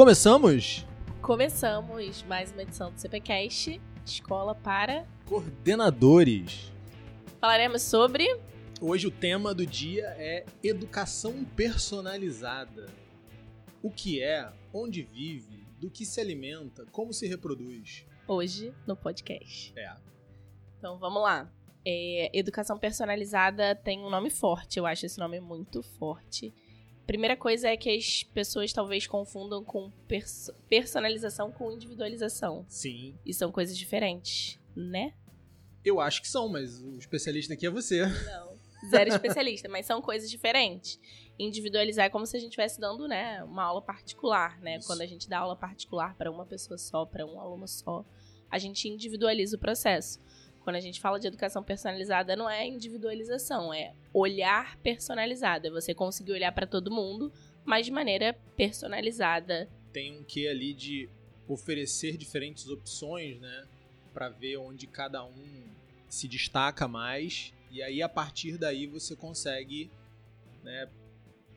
Começamos? Começamos mais uma edição do CPCast, Escola para Coordenadores. Falaremos sobre Hoje o tema do dia é educação personalizada. O que é, onde vive, do que se alimenta, como se reproduz. hoje no podcast. É. Então vamos lá. É, educação personalizada tem um nome forte, eu acho esse nome muito forte. Primeira coisa é que as pessoas talvez confundam com perso- personalização com individualização. Sim, E são coisas diferentes, né? eu acho que são, mas o especialista aqui é você. Não. Zero especialista, mas são coisas diferentes. Individualizar é como se a gente estivesse dando, né, uma aula particular, né? Isso. Quando a gente dá aula particular para uma pessoa só, para um aluno só, a gente individualiza o processo. Quando a gente fala de educação personalizada, não é individualização, é olhar personalizado. É você conseguir olhar para todo mundo, mas de maneira personalizada. Tem um quê ali de oferecer diferentes opções, né? Pra ver onde cada um se destaca mais. E aí, a partir daí, você consegue né,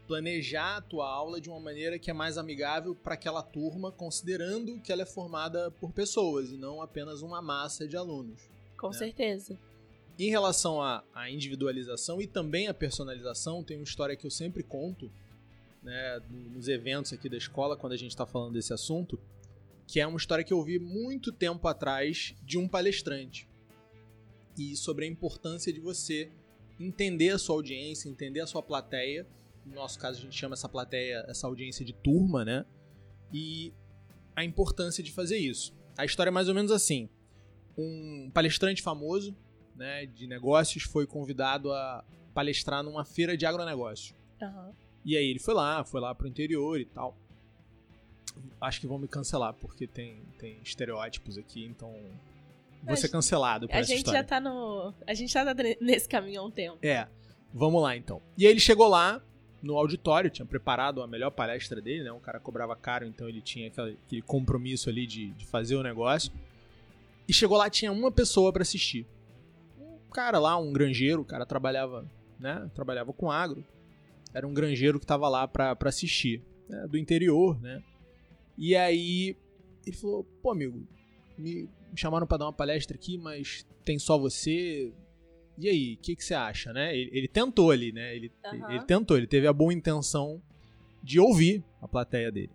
planejar a tua aula de uma maneira que é mais amigável para aquela turma, considerando que ela é formada por pessoas e não apenas uma massa de alunos. Com É. certeza. Em relação à, à individualização e também à personalização, tem uma história que eu sempre conto né, no- nos eventos aqui da escola, quando a gente está falando desse assunto, que é uma história que eu ouvi muito tempo atrás de um palestrante. E sobre a importância de você entender a sua audiência, entender a sua plateia. No nosso caso, a gente chama essa plateia, essa audiência de turma, né? E a importância de fazer isso. A história é mais ou menos assim um palestrante famoso né, de negócios foi convidado a palestrar numa feira de agronegócio. Aham. E aí ele foi lá, foi lá pro interior e tal. Acho que vão me cancelar, porque tem, tem estereótipos aqui, então vou A ser cancelado por A gente história. já tá no. A gente já tá nesse caminho há um tempo. É, vamos lá então. E aí ele chegou lá no auditório, tinha preparado a melhor palestra dele, né? Um cara cobrava caro, então ele tinha aquele, aquele compromisso ali de, de fazer o negócio. E chegou lá, tinha uma pessoa pra assistir. Um cara lá, um granjeiro, o cara trabalhava, né? Trabalhava com agro. Era um granjeiro que tava lá pra, pra assistir, né? Do interior, né? E aí ele falou, pô, amigo, me chamaram pra dar uma palestra aqui, mas tem só você, e aí, o que, que você acha, né? Ele, ele tentou ali, né? Ele, Aham. ele tentou, ele teve a boa intenção de ouvir a plateia dele.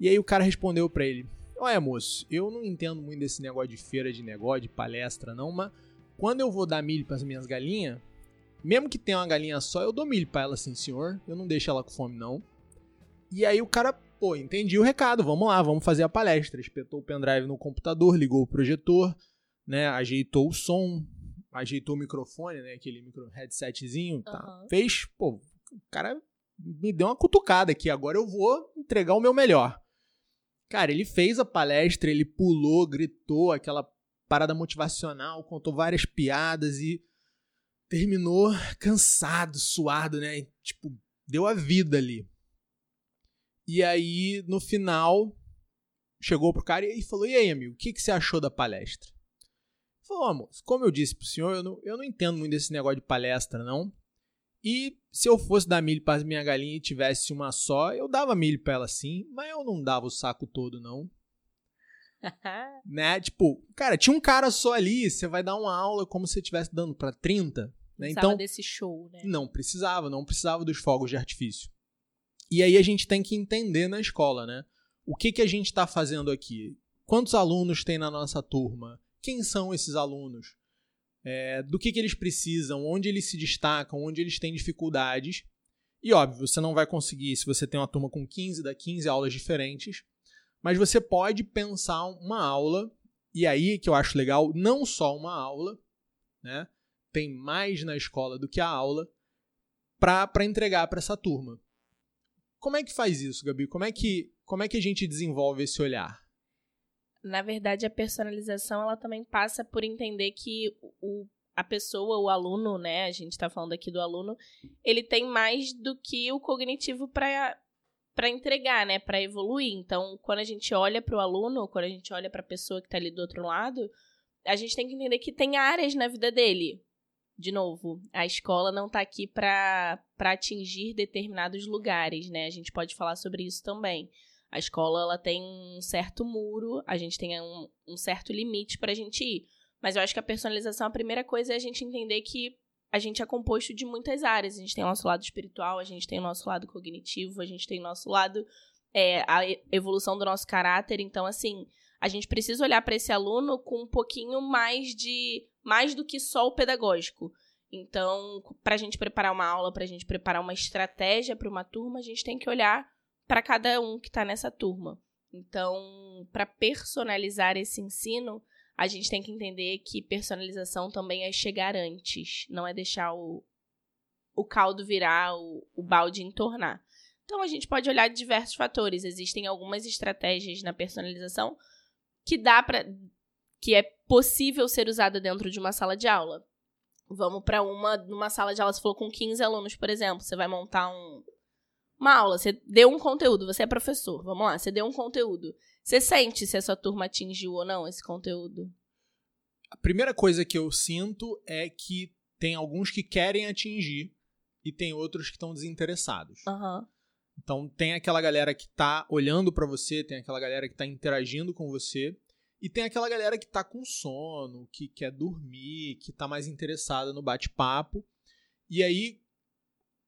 E aí o cara respondeu pra ele: Olha, moço, eu não entendo muito desse negócio de feira de negócio, de palestra, não, mas quando eu vou dar milho pras minhas galinhas, mesmo que tenha uma galinha só, eu dou milho pra ela assim, senhor. Eu não deixo ela com fome, não. E aí o cara, pô, entendi o recado, vamos lá, vamos fazer a palestra. Espetou o pendrive no computador, ligou o projetor, né? Ajeitou o som, ajeitou o microfone, né? Aquele micro headsetzinho, tá? Aham. Fez, pô, o cara me deu uma cutucada aqui, agora eu vou entregar o meu melhor. Cara, ele fez a palestra, ele pulou, gritou, aquela parada motivacional, contou várias piadas e terminou cansado, suado, né? Tipo, deu a vida ali. E aí, no final, chegou pro cara e falou: E aí, amigo, o que, que você achou da palestra? Ele falou: moço, como eu disse pro senhor, eu não, eu não entendo muito desse negócio de palestra, não. E se eu fosse dar milho para minha galinha e tivesse uma só, eu dava milho pra ela sim, mas eu não dava o saco todo, não. Né? Tipo, cara, tinha um cara só ali, você vai dar uma aula como se você estivesse dando pra 30, né? Então, desse show, né? não precisava, não precisava dos fogos de artifício. E aí a gente tem que entender na escola, né? O que, que a gente está fazendo aqui? Quantos alunos tem na nossa turma? Quem são esses alunos? É, do que, que eles precisam? Onde eles se destacam? Onde eles têm dificuldades? E óbvio, você não vai conseguir, se você tem uma turma com 15, dá 15 aulas diferentes, mas você pode pensar uma aula, e aí que eu acho legal, não só uma aula, né? Tem mais na escola do que a aula para entregar para essa turma. Como é que faz isso, Gabi? Como é que, como é que a gente desenvolve esse olhar? Na verdade, a personalização ela também passa por entender que o, a pessoa, o aluno, né? A gente está falando aqui do aluno, ele tem mais do que o cognitivo para para entregar, né, para evoluir. Então, quando a gente olha para o aluno, quando a gente olha para a pessoa que está ali do outro lado, a gente tem que entender que tem áreas na vida dele. De novo, a escola não está aqui para atingir determinados lugares, né? A gente pode falar sobre isso também. A escola ela tem um certo muro, a gente tem um, um certo limite para a gente ir. Mas eu acho que a personalização, a primeira coisa é a gente entender que a gente é composto de muitas áreas. A gente tem o nosso lado espiritual, a gente tem o nosso lado cognitivo, a gente tem o nosso lado é, a evolução do nosso caráter. Então, assim, a gente precisa olhar para esse aluno com um pouquinho mais de mais do que só o pedagógico. Então, para a gente preparar uma aula, para a gente preparar uma estratégia para uma turma, a gente tem que olhar para cada um que está nessa turma. Então, para personalizar esse ensino, a gente tem que entender que personalização também é chegar antes, não é deixar o, o caldo virar, o, o balde entornar. Então, a gente pode olhar diversos fatores. Existem algumas estratégias na personalização que dá para que é possível ser usada dentro de uma sala de aula. Vamos para uma numa sala de aula, você falou com 15 alunos, por exemplo, você vai montar um uma aula, você deu um conteúdo, você é professor, vamos lá, você deu um conteúdo. Você sente se a sua turma atingiu ou não esse conteúdo? A primeira coisa que eu sinto é que tem alguns que querem atingir e tem outros que estão desinteressados. Uhum. Então tem aquela galera que está olhando para você, tem aquela galera que está interagindo com você e tem aquela galera que está com sono, que quer dormir, que está mais interessada no bate-papo. E aí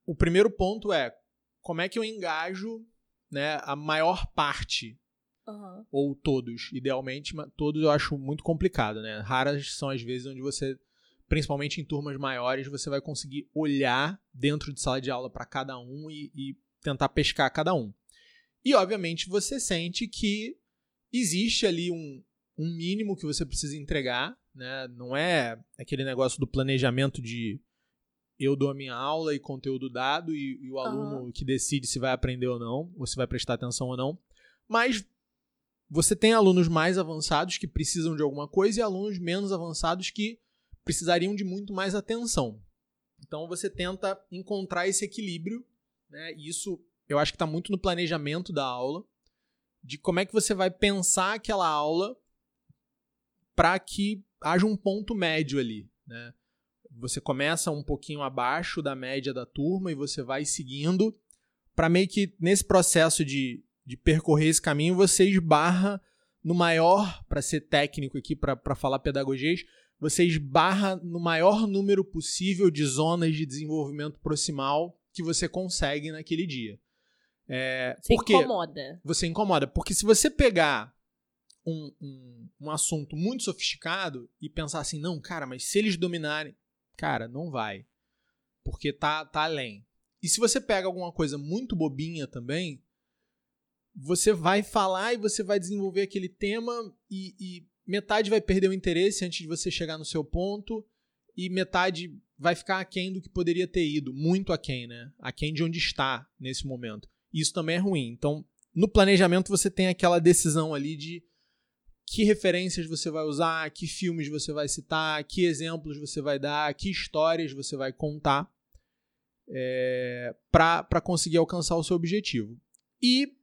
o primeiro ponto é como é que eu engajo né, a maior parte Uhum. ou todos, idealmente, mas todos eu acho muito complicado, né? Raras são as vezes onde você, principalmente em turmas maiores, você vai conseguir olhar dentro de sala de aula para cada um e, e, tentar pescar cada um. E, obviamente, você sente que existe ali um, um mínimo que você precisa entregar, né? Não é aquele negócio do planejamento de eu dou a minha aula e conteúdo dado e, e o aluno uhum. que decide se vai aprender ou não, ou se vai prestar atenção ou não. Mas você tem alunos mais avançados que precisam de alguma coisa e alunos menos avançados que precisariam de muito mais atenção. Então você tenta encontrar esse equilíbrio, né? E isso eu acho que está muito no planejamento da aula, de como é que você vai pensar aquela aula para que haja um ponto médio ali, né? Você começa um pouquinho abaixo da média da turma e você vai seguindo para meio que nesse processo de, de percorrer esse caminho você esbarra no maior, para ser técnico aqui, para falar pedagogias, você esbarra no maior número possível de zonas de desenvolvimento proximal que você consegue naquele dia. É, você incomoda. Você incomoda. Porque se você pegar um, um, um assunto muito sofisticado e pensar assim, não, cara, mas se eles dominarem. Cara, não vai. Porque tá, tá além. E se você pega alguma coisa muito bobinha também, você vai falar e você vai desenvolver aquele tema e, e metade vai perder o interesse antes de você chegar no seu ponto e metade vai ficar aquém do que poderia ter ido, muito aquém, né? Aquém de onde está nesse momento. Isso também é ruim. Então, no planejamento você tem aquela decisão ali de que referências você vai usar, que filmes você vai citar, que exemplos você vai dar, que histórias você vai contar é, para conseguir alcançar o seu objetivo. E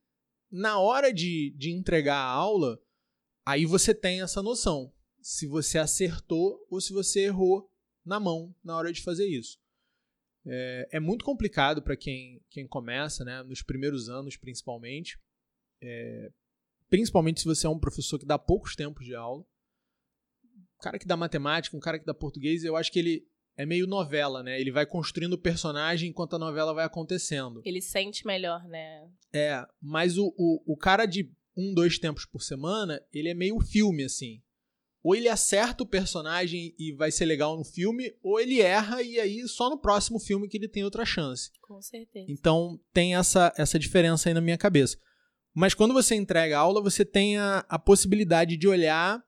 na hora de, de entregar a aula, aí você tem essa noção se você acertou ou se você errou na mão na hora de fazer isso. É, é muito complicado para quem, quem começa, né, nos primeiros anos principalmente, é, principalmente se você é um professor que dá poucos tempos de aula. Um cara que dá matemática, um cara que dá português, eu acho que ele é meio novela, né? Ele vai construindo o personagem enquanto a novela vai acontecendo. Ele sente melhor, né? É, mas o, o, o cara de um, dois tempos por semana, ele é meio filme, assim. Ou ele acerta o personagem e vai ser legal no filme, ou ele erra e aí só no próximo filme que ele tem outra chance. Com certeza. Então tem essa, essa diferença aí na minha cabeça. Mas quando você entrega a aula, você tem a, a possibilidade de olhar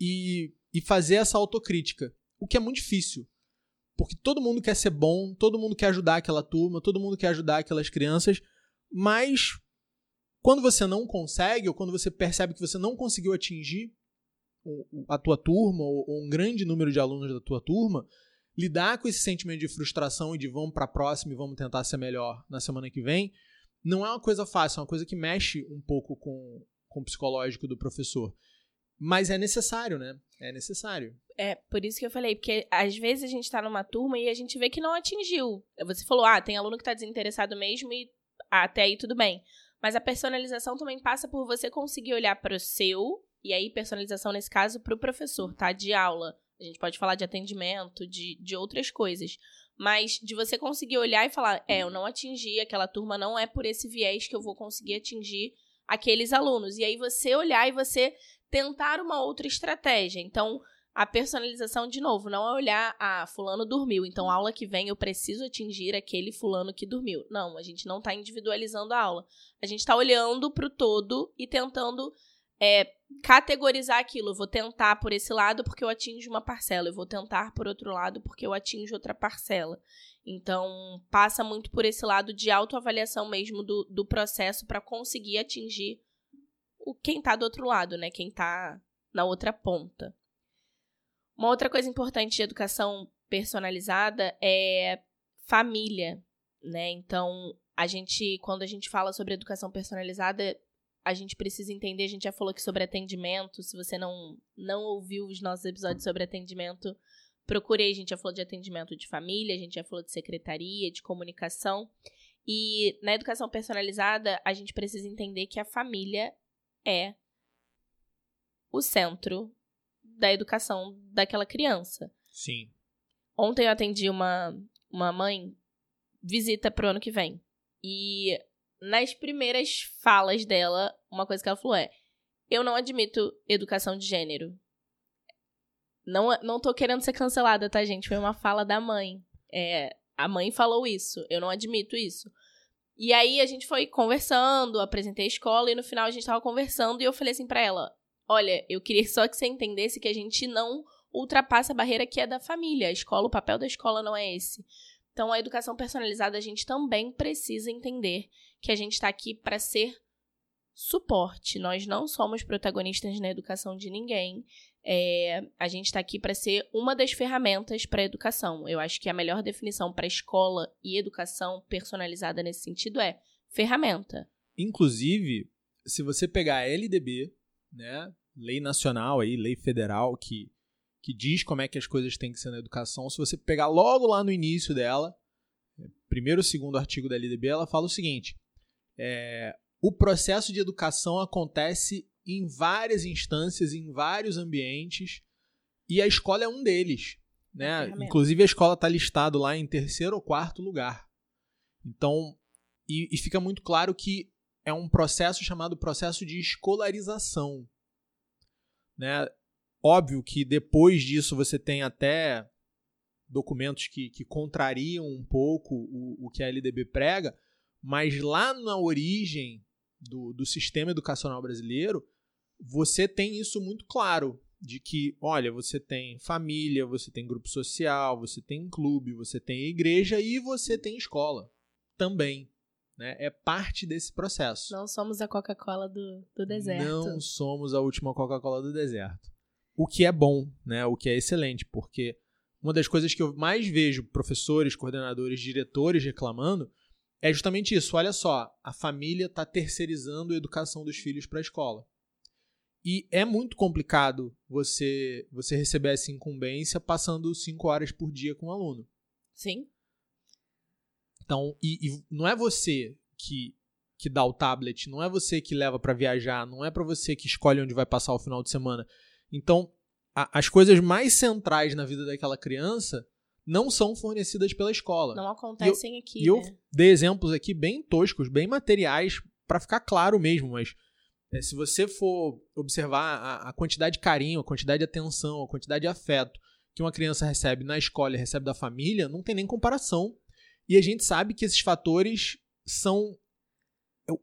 e, e fazer essa autocrítica. O que é muito difícil. Porque todo mundo quer ser bom, todo mundo quer ajudar aquela turma, todo mundo quer ajudar aquelas crianças, mas quando você não consegue, ou quando você percebe que você não conseguiu atingir a tua turma, ou um grande número de alunos da tua turma, lidar com esse sentimento de frustração e de vamos para a próxima e vamos tentar ser melhor na semana que vem, não é uma coisa fácil, é uma coisa que mexe um pouco com, com o psicológico do professor. Mas é necessário, né? É necessário. É, por isso que eu falei, porque às vezes a gente tá numa turma e a gente vê que não atingiu. Você falou, ah, tem aluno que tá desinteressado mesmo e até aí tudo bem. Mas a personalização também passa por você conseguir olhar para o seu, e aí personalização nesse caso para o professor, tá? De aula. A gente pode falar de atendimento, de, de outras coisas. Mas de você conseguir olhar e falar, é, eu não atingi aquela turma, não é por esse viés que eu vou conseguir atingir aqueles alunos. E aí você olhar e você tentar uma outra estratégia. Então, a personalização, de novo, não é olhar, ah, fulano dormiu, então aula que vem eu preciso atingir aquele fulano que dormiu. Não, a gente não está individualizando a aula. A gente está olhando para o todo e tentando é, categorizar aquilo. Eu vou tentar por esse lado porque eu atinjo uma parcela, eu vou tentar por outro lado porque eu atinjo outra parcela. Então, passa muito por esse lado de autoavaliação mesmo do, do processo para conseguir atingir o quem está do outro lado, né? Quem está na outra ponta. Uma outra coisa importante de educação personalizada é família, né? Então, a gente, quando a gente fala sobre educação personalizada, a gente precisa entender, a gente já falou aqui sobre atendimento, se você não, não ouviu os nossos episódios sobre atendimento, procurei, a gente já falou de atendimento de família, a gente já falou de secretaria, de comunicação. E na educação personalizada, a gente precisa entender que a família é o centro da educação daquela criança. Sim. Ontem eu atendi uma, uma mãe, visita pro ano que vem. E nas primeiras falas dela, uma coisa que ela falou é: Eu não admito educação de gênero. Não, não tô querendo ser cancelada, tá, gente? Foi uma fala da mãe. É, a mãe falou isso. Eu não admito isso. E aí a gente foi conversando, apresentei a escola e no final a gente tava conversando e eu falei assim para ela: Olha, eu queria só que você entendesse que a gente não ultrapassa a barreira que é da família. A escola, o papel da escola não é esse. Então, a educação personalizada, a gente também precisa entender que a gente está aqui para ser suporte. Nós não somos protagonistas na educação de ninguém. É, a gente está aqui para ser uma das ferramentas para a educação. Eu acho que a melhor definição para escola e educação personalizada nesse sentido é ferramenta. Inclusive, se você pegar a LDB, né, lei nacional aí, lei federal que que diz como é que as coisas têm que ser na educação, se você pegar logo lá no início dela, primeiro ou segundo artigo da LDB, ela fala o seguinte: é, o processo de educação acontece em várias instâncias, em vários ambientes, e a escola é um deles. Né? Inclusive, a escola está listada lá em terceiro ou quarto lugar. Então, e, e fica muito claro que é um processo chamado processo de escolarização. Né? Óbvio que depois disso você tem até documentos que, que contrariam um pouco o, o que a LDB prega, mas lá na origem do, do sistema educacional brasileiro, você tem isso muito claro. De que, olha, você tem família, você tem grupo social, você tem clube, você tem igreja e você tem escola também. Né? É parte desse processo. Não somos a Coca-Cola do, do deserto. Não somos a última Coca-Cola do deserto. O que é bom, né? O que é excelente, porque uma das coisas que eu mais vejo professores, coordenadores, diretores reclamando é justamente isso. Olha só, a família está terceirizando a educação dos filhos para a escola. E é muito complicado você você receber essa incumbência passando cinco horas por dia com o um aluno. Sim. Então, e, e não é você que que dá o tablet, não é você que leva para viajar, não é para você que escolhe onde vai passar o final de semana. Então, a, as coisas mais centrais na vida daquela criança não são fornecidas pela escola. Não acontecem eu, aqui. E eu né? dei exemplos aqui bem toscos, bem materiais, para ficar claro mesmo, mas é, se você for observar a, a, quantidade de carinho, a quantidade de atenção, a quantidade de afeto que uma criança recebe na escola e recebe da família, não tem nem comparação. E a gente sabe que esses fatores são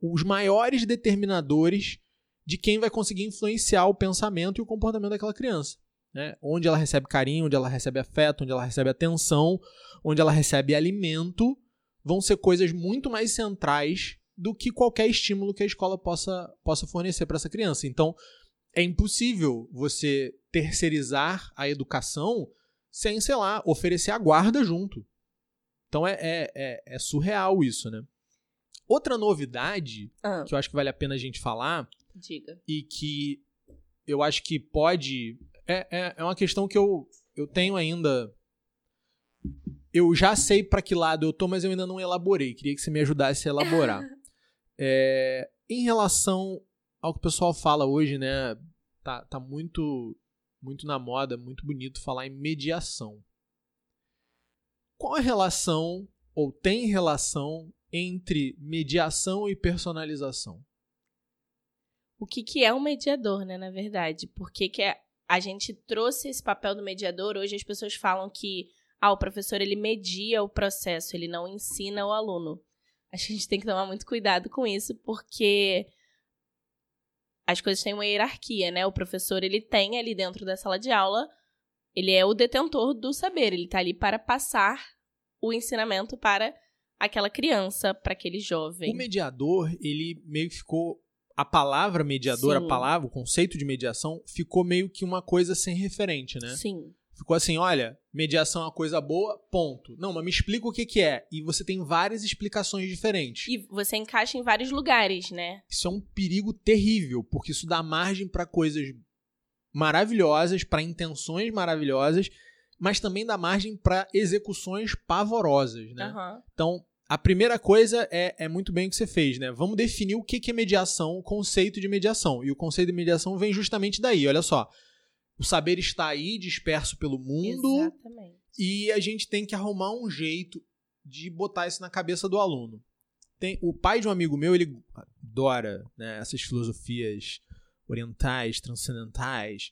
os maiores determinadores de quem vai conseguir influenciar o pensamento e o comportamento daquela criança. Né? Onde ela recebe carinho, onde ela recebe afeto, onde ela recebe atenção, onde ela recebe alimento, vão ser coisas muito mais centrais do que qualquer estímulo que a escola possa, possa fornecer para essa criança. Então, é impossível você terceirizar a educação sem, sei lá, oferecer a guarda junto. Então é, é, é, é surreal isso, né? Outra novidade ah. que eu acho que vale a pena a gente falar Diga. E que eu acho que pode. É, é, é uma questão que eu, eu tenho ainda. Eu já sei para que lado eu tô, mas eu ainda não elaborei. Queria que você me ajudasse a elaborar. É, em relação ao que o pessoal fala hoje, né? Tá, tá muito, muito na moda, muito bonito falar em mediação. Qual a relação, ou tem relação, entre mediação e personalização? O que, que é um mediador, né, na verdade? Por que, que é, a gente trouxe esse papel do mediador? Hoje as pessoas falam que ah, o professor ele media o processo, ele não ensina o aluno. A gente tem que tomar muito cuidado com isso, porque as coisas têm uma hierarquia, né? O professor ele tem ali dentro da sala de aula, ele é o detentor do saber, ele está ali para passar o ensinamento para aquela criança, para aquele jovem. O mediador, ele meio que ficou a palavra mediador, Sim. a palavra, o conceito de mediação ficou meio que uma coisa sem referente, né? Sim. Ficou assim, olha, mediação é uma coisa boa, ponto. Não, mas me explica o que, que é. E você tem várias explicações diferentes. E você encaixa em vários lugares, né? Isso é um perigo terrível, porque isso dá margem para coisas maravilhosas, para intenções maravilhosas, mas também dá margem para execuções pavorosas, né? Aham. Então, a primeira coisa é, é muito bem o que você fez, né? Vamos definir o que, que é mediação, o conceito de mediação. E o conceito de mediação vem justamente daí, olha só. O saber está aí, disperso pelo mundo, Exatamente. e a gente tem que arrumar um jeito de botar isso na cabeça do aluno. Tem, o pai de um amigo meu, ele adora né, essas filosofias orientais, transcendentais.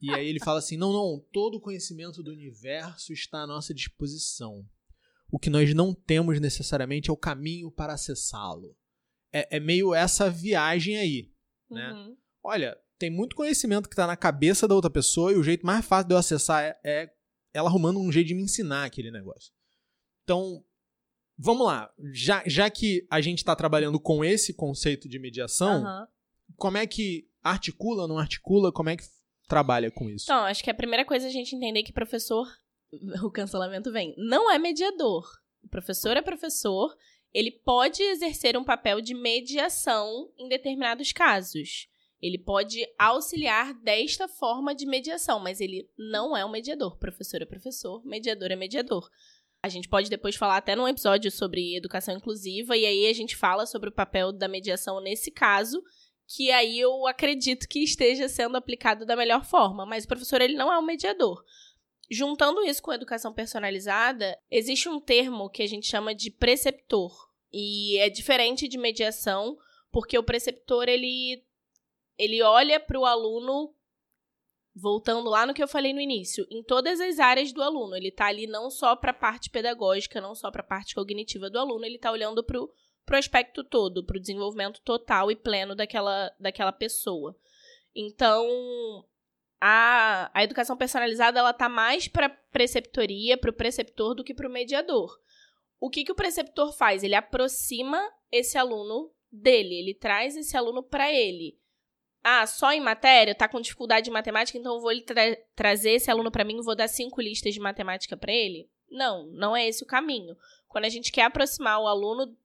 E aí ele fala assim: não, não, todo o conhecimento do universo está à nossa disposição. O que nós não temos necessariamente é o caminho para acessá-lo. É, é meio essa viagem aí. né? Uhum. Olha, tem muito conhecimento que está na cabeça da outra pessoa e o jeito mais fácil de eu acessar é, é ela arrumando um jeito de me ensinar aquele negócio. Então, vamos lá. Já, já que a gente está trabalhando com esse conceito de mediação, Aham. como é que articula, não articula? Como é que trabalha com isso? Então, acho que a primeira coisa é a gente entender que professor, o cancelamento vem, não é mediador. O professor é professor, ele pode exercer um papel de mediação em determinados casos. Ele pode auxiliar desta forma de mediação, mas ele não é um mediador. Professor é professor, mediador é mediador. A gente pode depois falar até num episódio sobre educação inclusiva, e aí a gente fala sobre o papel da mediação nesse caso, que aí eu acredito que esteja sendo aplicado da melhor forma, mas o professor ele não é um mediador. Juntando isso com a educação personalizada, existe um termo que a gente chama de preceptor, e é diferente de mediação, porque o preceptor ele ele olha para o aluno voltando lá no que eu falei no início, em todas as áreas do aluno, ele está ali não só para a parte pedagógica, não só para a parte cognitiva do aluno, ele está olhando para o aspecto todo, para o desenvolvimento total e pleno daquela, daquela pessoa. Então, a, a educação personalizada ela tá mais para preceptoria, para o preceptor do que para o mediador. O que, que o preceptor faz? Ele aproxima esse aluno dele, ele traz esse aluno para ele. Ah, só em matéria, tá com dificuldade de matemática, então eu vou tra trazer esse aluno para mim vou dar cinco listas de matemática para ele? Não, não é esse o caminho. Quando a gente quer aproximar o aluno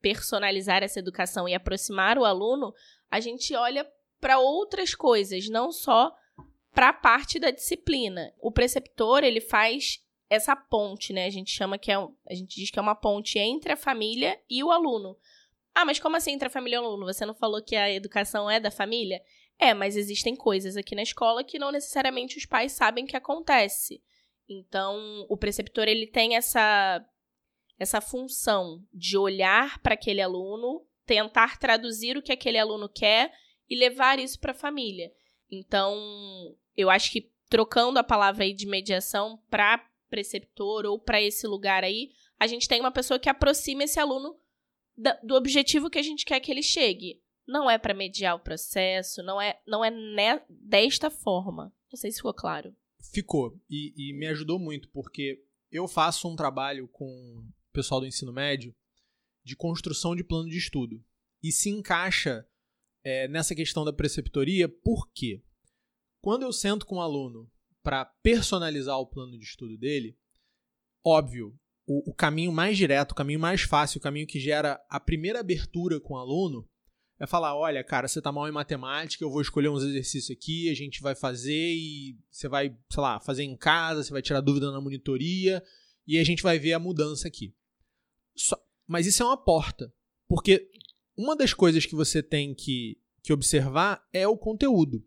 personalizar essa educação e aproximar o aluno, a gente olha para outras coisas, não só para a parte da disciplina. O preceptor, ele faz essa ponte, né? A gente chama que é, a gente diz que é uma ponte entre a família e o aluno. Ah, mas como assim entre a família e o aluno? Você não falou que a educação é da família? É, mas existem coisas aqui na escola que não necessariamente os pais sabem que acontece. Então, o preceptor ele tem essa essa função de olhar para aquele aluno, tentar traduzir o que aquele aluno quer e levar isso para a família. Então, eu acho que trocando a palavra aí de mediação para preceptor ou para esse lugar aí, a gente tem uma pessoa que aproxima esse aluno do objetivo que a gente quer que ele chegue. Não é para mediar o processo, não é, não é ne, desta forma. Não sei se ficou claro. Ficou. E, e me ajudou muito, porque eu faço um trabalho com o pessoal do ensino médio de construção de plano de estudo. E se encaixa é, nessa questão da preceptoria, por quê? Quando eu sento com um aluno para personalizar o plano de estudo dele, óbvio, o, o, caminho mais direto, o caminho mais fácil, o caminho que gera a primeira abertura com o aluno é falar: olha, cara, você tá mal em matemática, eu vou escolher uns exercícios aqui, a gente vai fazer e você vai, sei lá, fazer em casa, você vai tirar dúvida na monitoria e a gente vai ver a mudança aqui. Só, mas isso é uma porta, porque uma das coisas que você tem que, que observar é o conteúdo,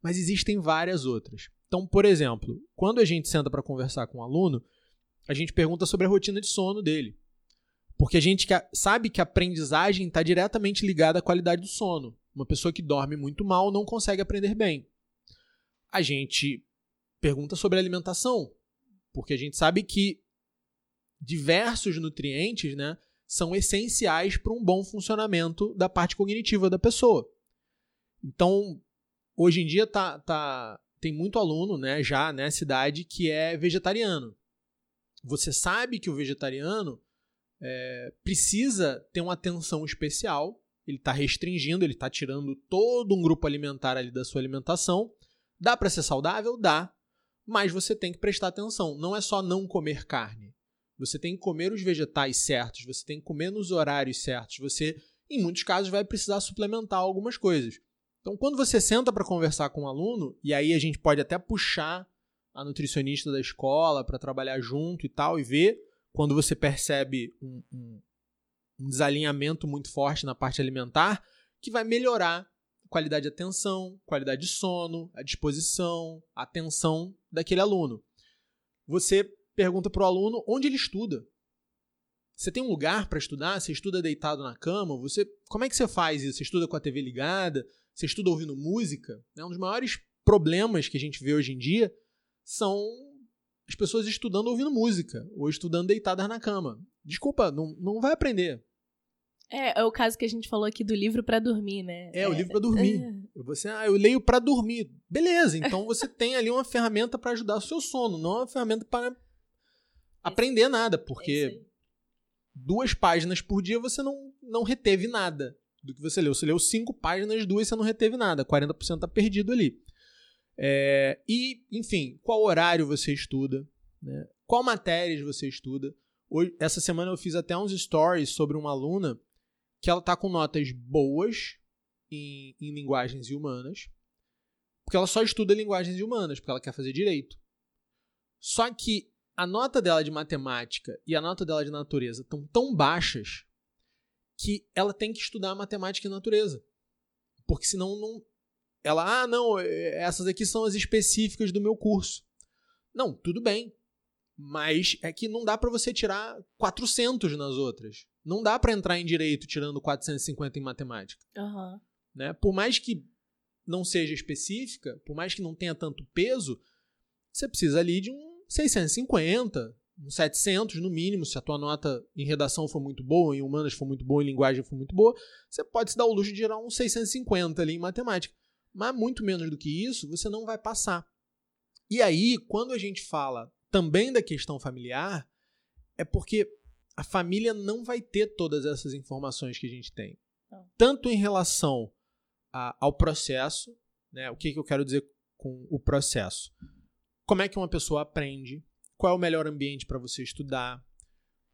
mas existem várias outras. Então, por exemplo, quando a gente senta para conversar com um aluno, a gente pergunta sobre a rotina de sono dele. Porque a gente sabe que a aprendizagem está diretamente ligada à qualidade do sono. Uma pessoa que dorme muito mal não consegue aprender bem. A gente pergunta sobre alimentação, porque a gente sabe que diversos nutrientes né, são essenciais para um bom funcionamento da parte cognitiva da pessoa. Então, hoje em dia tá, tá, tem muito aluno né, já nessa idade que é vegetariano. Você sabe que o vegetariano é, precisa ter uma atenção especial, ele está restringindo, ele está tirando todo um grupo alimentar ali da sua alimentação. Dá para ser saudável? Dá. Mas você tem que prestar atenção. Não é só não comer carne. Você tem que comer os vegetais certos, você tem que comer nos horários certos. Você, em muitos casos, vai precisar suplementar algumas coisas. Então, quando você senta para conversar com um aluno, e aí a gente pode até puxar a nutricionista da escola para trabalhar junto e tal, e ver quando você percebe um, um, um desalinhamento muito forte na parte alimentar, que vai melhorar qualidade de atenção, qualidade de sono, a disposição, a atenção daquele aluno. Você pergunta para o aluno onde ele estuda. Você tem um lugar para estudar? Você estuda deitado na cama? Você, como é que você faz isso? Você estuda com a TV ligada? Você estuda ouvindo música? É um dos maiores problemas que a gente vê hoje em dia são as pessoas estudando ouvindo música ou estudando deitadas na cama. Desculpa, não, não vai aprender. É, é o caso que a gente falou aqui do livro para dormir, né? É, é, o livro para dormir. É. Você, ah, eu leio para dormir. Beleza, então você tem ali uma ferramenta para ajudar o seu sono, não uma ferramenta para aprender nada, porque duas páginas por dia você não, não reteve nada do que você leu. Você leu cinco páginas, duas você não reteve nada. 40% tá perdido ali. É, e, enfim, qual horário você estuda, né? qual matérias você estuda. Hoje, essa semana eu fiz até uns stories sobre uma aluna que ela está com notas boas em, em linguagens humanas, porque ela só estuda linguagens humanas, porque ela quer fazer direito. Só que a nota dela de matemática e a nota dela de natureza estão tão baixas que ela tem que estudar matemática e natureza. Porque senão não, ela, ah, não, é, essas aqui são as específicas do meu curso. Não, tudo bem. Mas é que não dá para você tirar 400 nas outras. Não dá para entrar em direito tirando 450 em matemática. Uhum. Né? Por mais que não seja específica, por mais que não tenha tanto peso, você precisa ali de um 650, um 700 no mínimo, se a tua nota em redação for muito boa, em humanas for muito boa, em linguagem for muito boa, você pode se dar o luxo de tirar um 650 ali em matemática. Mas muito menos do que isso, você não vai passar. E aí, quando a gente fala também da questão familiar, é porque a família não vai ter todas essas informações que a gente tem. Tanto em relação a, ao processo, né? o que, que eu quero dizer com o processo? Como é que uma pessoa aprende? Qual é o melhor ambiente para você estudar?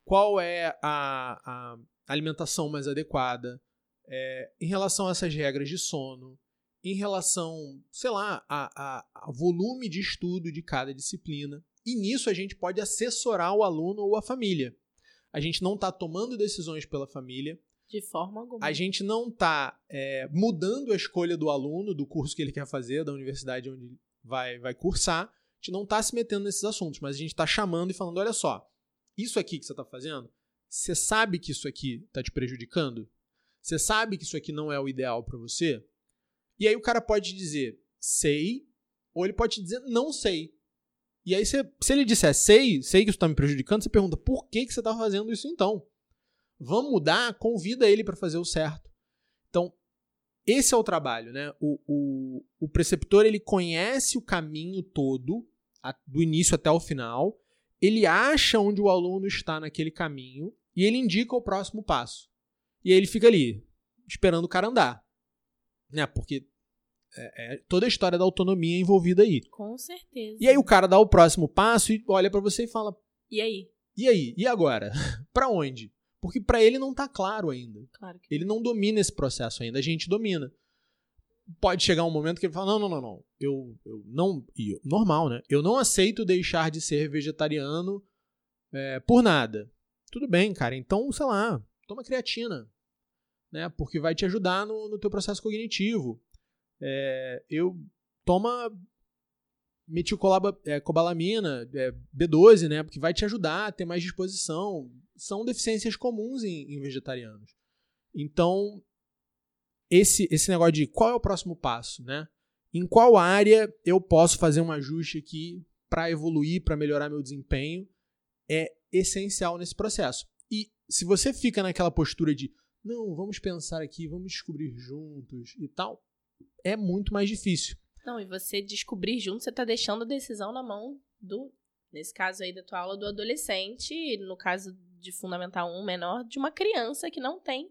Qual é a, a alimentação mais adequada? É, em relação a essas regras de sono, em relação, sei lá, a, a, volume de estudo de cada disciplina. E nisso a gente pode assessorar o aluno ou a família. A gente não está tomando decisões pela família. De forma alguma. A gente não está é, mudando a escolha do aluno, do curso que ele quer fazer, da universidade onde vai, vai cursar. Gente não está se metendo nesses assuntos, mas a gente está chamando e falando: olha só, isso aqui que você está fazendo, você sabe que isso aqui está te prejudicando? Você sabe que isso aqui não é o ideal para você? E aí o cara pode dizer sei, ou ele pode dizer não sei. E aí, se, se ele disser sei, sei que isso está me prejudicando, você pergunta por que, que você está fazendo isso então? Vamos mudar? Convida ele para fazer o certo. Então, esse é o trabalho, né? O, o, o preceptor ele conhece o caminho todo, a, do início até o final, ele acha onde o aluno está naquele caminho e ele indica o próximo passo. E aí ele fica ali, esperando o cara andar né? Porque é, é toda a história da autonomia envolvida aí. Com certeza. E aí o cara dá o próximo passo e olha para você e fala: E aí? E aí? E agora? para onde? Porque para ele não tá claro ainda. Claro que ele não domina esse processo ainda, a gente domina. Pode chegar um momento que ele fala: "Não, não, não, não. Eu, eu não, e normal, né? Eu não aceito deixar de ser vegetariano é, por nada. Tudo bem, cara. Então, sei lá, toma creatina. né? Porque vai te ajudar no, no teu processo cognitivo. É, eu toma metilcobalamina, é, B12, né? Porque vai te ajudar a ter mais disposição. São deficiências comuns em, em vegetarianos. Então, esse, esse negócio de qual é o próximo passo, né? Em qual área eu posso fazer um ajuste aqui para evoluir, para melhorar meu desempenho, é essencial nesse processo. E se você fica naquela postura de não, vamos pensar aqui, vamos descobrir juntos e tal, é muito mais difícil. Não, e você descobrir junto, você está deixando a decisão na mão do, nesse caso aí da tua aula, do adolescente, no caso de Fundamental 1 menor, de uma criança que não tem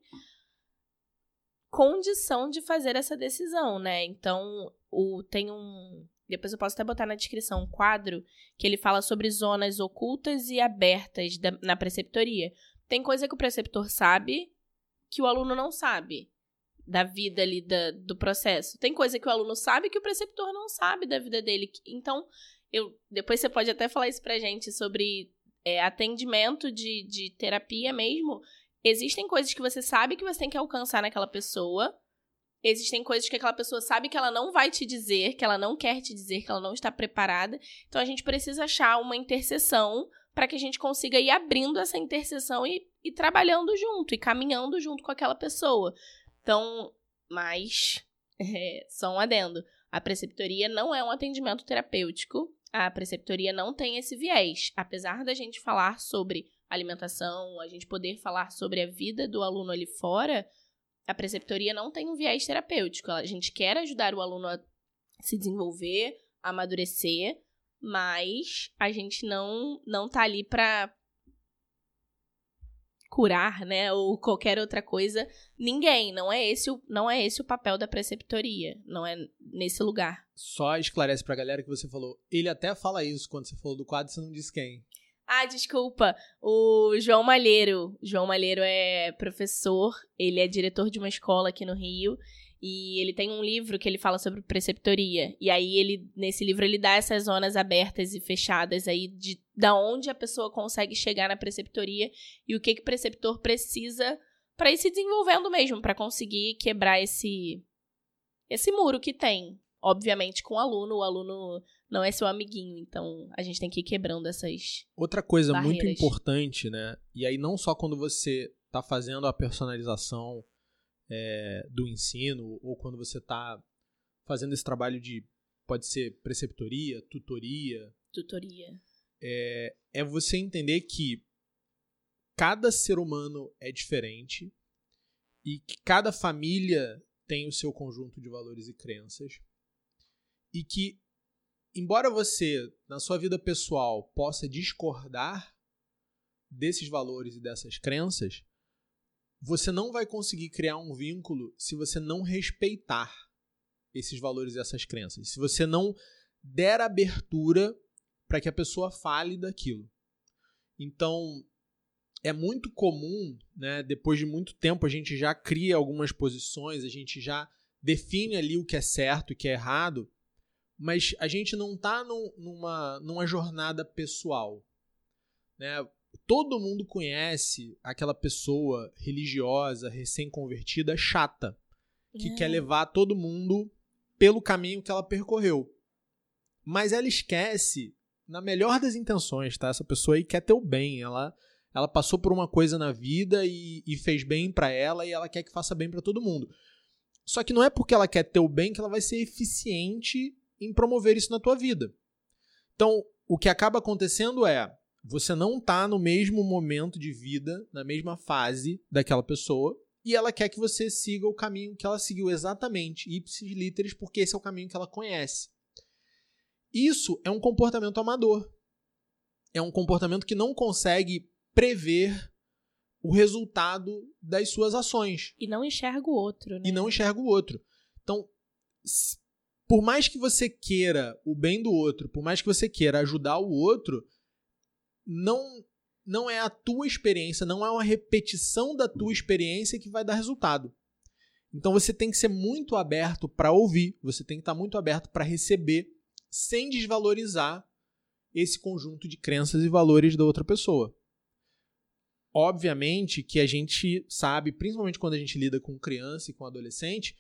condição de fazer essa decisão, né? Então, o, tem um. Depois eu posso até botar na descrição um quadro que ele fala sobre zonas ocultas e abertas da, na preceptoria. Tem coisa que o preceptor sabe que o aluno não sabe da vida ali da, do processo. Tem coisa que o aluno sabe que o preceptor não sabe da vida dele. Então, eu depois você pode até falar isso pra gente sobre é, atendimento de, de terapia mesmo. Existem coisas que você sabe que você tem que alcançar naquela pessoa. Existem coisas que aquela pessoa sabe que ela não vai te dizer, que ela não quer te dizer, que ela não está preparada. Então a gente precisa achar uma interseção para que a gente consiga ir abrindo essa interseção e, e trabalhando junto, e caminhando junto com aquela pessoa. Então, mas, é, só um adendo. A preceptoria não é um atendimento terapêutico. A preceptoria não tem esse viés. Apesar da gente falar sobre alimentação, a gente poder falar sobre a vida do aluno ali fora, a preceptoria não tem um viés terapêutico. A gente quer ajudar o aluno a se desenvolver, a amadurecer, mas a gente não não tá ali para curar, né, ou qualquer outra coisa, ninguém, não é esse o, não é esse o papel da preceptoria, não é nesse lugar. Só esclarece pra galera que você falou, ele até fala isso quando você falou do quadro, você não disse quem. Ah, desculpa. O João Malheiro. João Malheiro é professor, ele é diretor de uma escola aqui no Rio. E ele tem um livro que ele fala sobre preceptoria. E aí ele nesse livro ele dá essas zonas abertas e fechadas aí de da onde a pessoa consegue chegar na preceptoria e o que que o preceptor precisa para ir se desenvolvendo mesmo, para conseguir quebrar esse esse muro que tem. Obviamente com o aluno, o aluno não é seu amiguinho, então a gente tem que ir quebrando essas Outra coisa barreiras. muito importante, né? E aí não só quando você está fazendo a personalização é, do ensino, ou quando você está fazendo esse trabalho de, pode ser preceptoria, tutoria. Tutoria. É, é você entender que cada ser humano é diferente e que cada família tem o seu conjunto de valores e crenças e que embora você na sua vida pessoal possa discordar desses valores e dessas crenças, você não vai conseguir criar um vínculo se você não respeitar esses valores e essas crenças. Se você não der abertura para que a pessoa fale daquilo. Então, é muito comum, né, depois de muito tempo, a gente já cria algumas posições, a gente já define ali o que é certo e o que é errado, mas a gente não está numa, numa jornada pessoal. Né? todo mundo conhece aquela pessoa religiosa, recém-convertida, chata, que é. quer levar todo mundo pelo caminho que ela percorreu. Mas ela esquece, na melhor das intenções, tá? Essa pessoa aí quer ter o bem, ela ela passou por uma coisa na vida e, e fez bem para ela e ela quer que faça bem para todo mundo. Só que não é porque ela quer ter o bem que ela vai ser eficiente em promover isso na tua vida. Então, o que acaba acontecendo é você não tá no mesmo momento de vida, na mesma fase daquela pessoa, e ela quer que você siga o caminho que ela seguiu exatamente, ipsis literis, porque esse é o caminho que ela conhece. Isso é um comportamento amador. É um comportamento que não consegue prever o resultado das suas ações. E não enxerga o outro, né? E não enxerga o outro. Então, por mais que você queira o bem do outro, por mais que você queira ajudar o outro, não não é a tua experiência, não é uma repetição da tua experiência que vai dar resultado. Então você tem que ser muito aberto para ouvir, você tem que estar muito aberto para receber, sem desvalorizar esse conjunto de crenças e valores da outra pessoa. obviamente que a gente sabe, principalmente quando a gente lida com criança e com adolescente,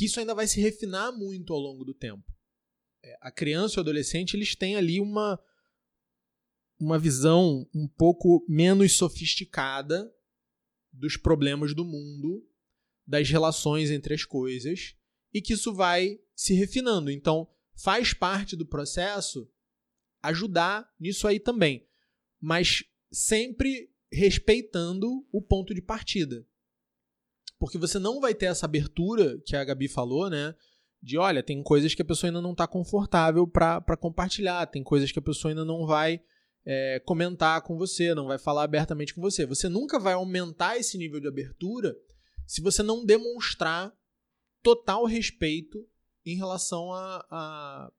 que isso ainda vai se refinar muito ao longo do tempo. É, a criança e o adolescente, eles têm ali uma, uma visão um pouco menos sofisticada dos problemas do mundo, das relações entre as coisas, e que isso vai se refinando. Então, faz parte do processo ajudar nisso aí também, mas sempre respeitando o ponto de partida. Porque você não vai ter essa abertura que a Gabi falou, né? De olha, tem coisas que a pessoa ainda não está confortável para compartilhar, tem coisas que a pessoa ainda não vai é, comentar com você, não vai falar abertamente com você. Você nunca vai aumentar esse nível de abertura se você não demonstrar total respeito em relação a, a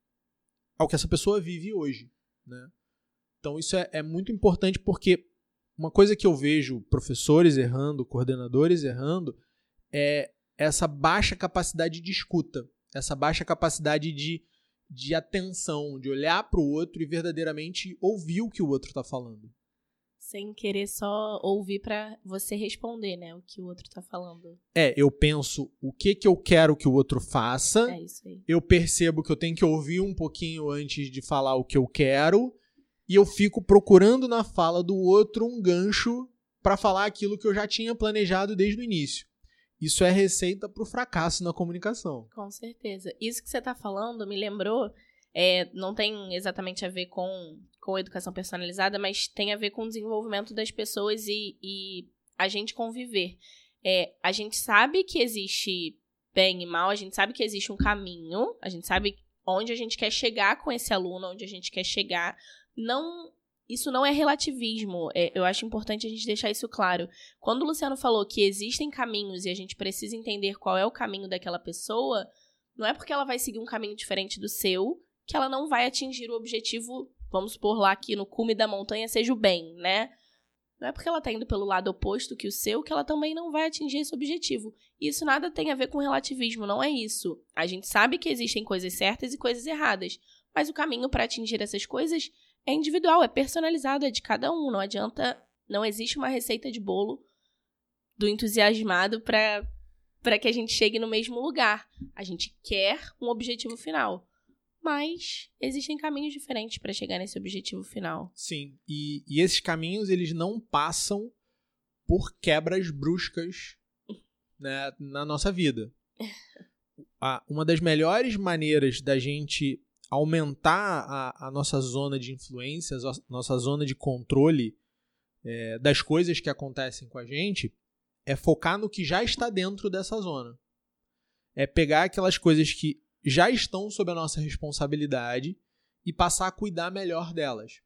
ao que essa pessoa vive hoje. Né? Então isso é, é muito importante porque uma coisa que eu vejo professores errando, coordenadores errando, é essa baixa capacidade de escuta, essa baixa capacidade de, de atenção, de olhar para o outro e verdadeiramente ouvir o que o outro está falando sem querer só ouvir para você responder, né, o que o outro tá falando. É, eu penso o que que eu quero que o outro faça. É isso aí. Eu percebo que eu tenho que ouvir um pouquinho antes de falar o que eu quero e eu fico procurando na fala do outro um gancho para falar aquilo que eu já tinha planejado desde o início. Isso é receita para o fracasso na comunicação. Com certeza. Isso que você está falando me lembrou é, não tem exatamente a ver com, com educação personalizada, mas tem a ver com o desenvolvimento das pessoas e, e a gente conviver. É, a gente sabe que existe bem e mal, a gente sabe que existe um caminho, a gente sabe onde a gente quer chegar com esse aluno, onde a gente quer chegar. Não, isso não é relativismo. É, eu acho importante a gente deixar isso claro. Quando o Luciano falou que existem caminhos e a gente precisa entender qual é o caminho daquela pessoa, não é porque ela vai seguir um caminho diferente do seu que ela não vai atingir o objetivo, vamos por lá aqui no cume da montanha, seja o bem, né? Não é porque ela está indo pelo lado oposto que o seu que ela também não vai atingir esse objetivo. Isso nada tem a ver com relativismo, não é isso. A gente sabe que existem coisas certas e coisas erradas, mas o caminho para atingir essas coisas é individual, é personalizado, é de cada um. Não adianta, não existe uma receita de bolo do entusiasmado para para que a gente chegue no mesmo lugar. A gente quer um objetivo final mas existem caminhos diferentes para chegar nesse objetivo final. Sim, e, e, esses caminhos eles não passam por quebras bruscas né, na nossa vida. uma das melhores maneiras da gente aumentar a, a nossa zona de influência, a nossa zona de controle é, das coisas que acontecem com a gente, é focar no que já está dentro dessa zona. É pegar aquelas coisas que já estão sob a nossa responsabilidade e passar a cuidar melhor delas.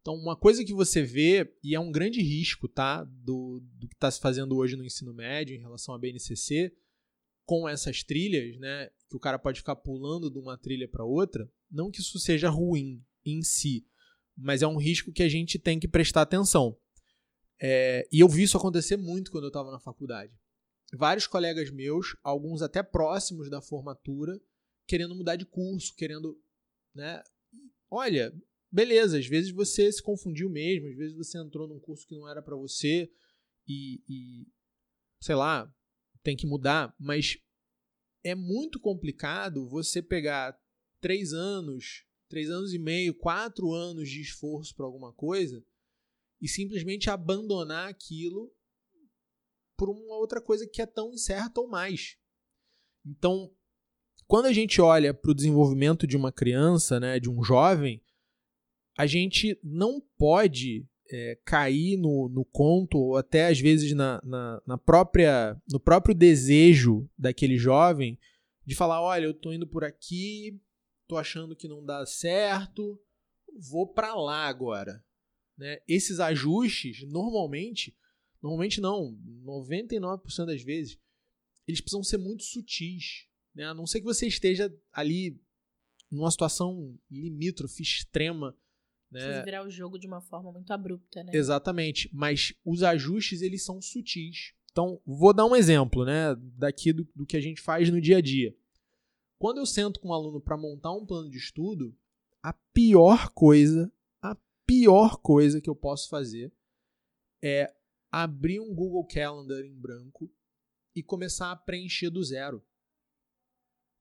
Então, uma coisa que você vê, e é um grande risco tá, do, do que está se fazendo hoje no ensino médio em relação à BNCC, com essas trilhas, né, que o cara pode ficar pulando de uma trilha para outra, não que isso seja ruim em si, mas é um risco que a gente tem que prestar atenção. É, e eu vi isso acontecer muito quando eu estava na faculdade. Vários colegas meus, alguns até próximos da formatura, querendo mudar de curso, querendo, né? Olha, beleza, às vezes você se confundiu mesmo, às vezes você entrou num curso que não era para você e, e, sei lá, tem que mudar, mas é muito complicado você pegar três anos, três anos e meio, quatro anos de esforço para alguma coisa e simplesmente abandonar aquilo por uma outra coisa que é tão incerta ou mais. Então, quando a gente olha para o desenvolvimento de uma criança, né, de um jovem, a gente não pode é, cair no, no conto, ou até às vezes na, na, na, própria, no próprio desejo daquele jovem de falar: olha, eu estou indo por aqui, estou achando que não dá certo, vou para lá agora. Né? Esses ajustes, normalmente, normalmente não, 99% das vezes, eles precisam ser muito sutis. Né? A não ser que você esteja ali numa situação limítrofe, extrema. Né? Precisa virar o jogo de uma forma muito abrupta, né? Exatamente. Mas os ajustes, eles são sutis. Então, vou dar um exemplo, né? Daqui do, do que a gente faz no dia a dia. Quando eu sento com um aluno para montar um plano de estudo, a pior coisa, a pior coisa que eu posso fazer é abrir um Google Calendar em branco e começar a preencher do zero.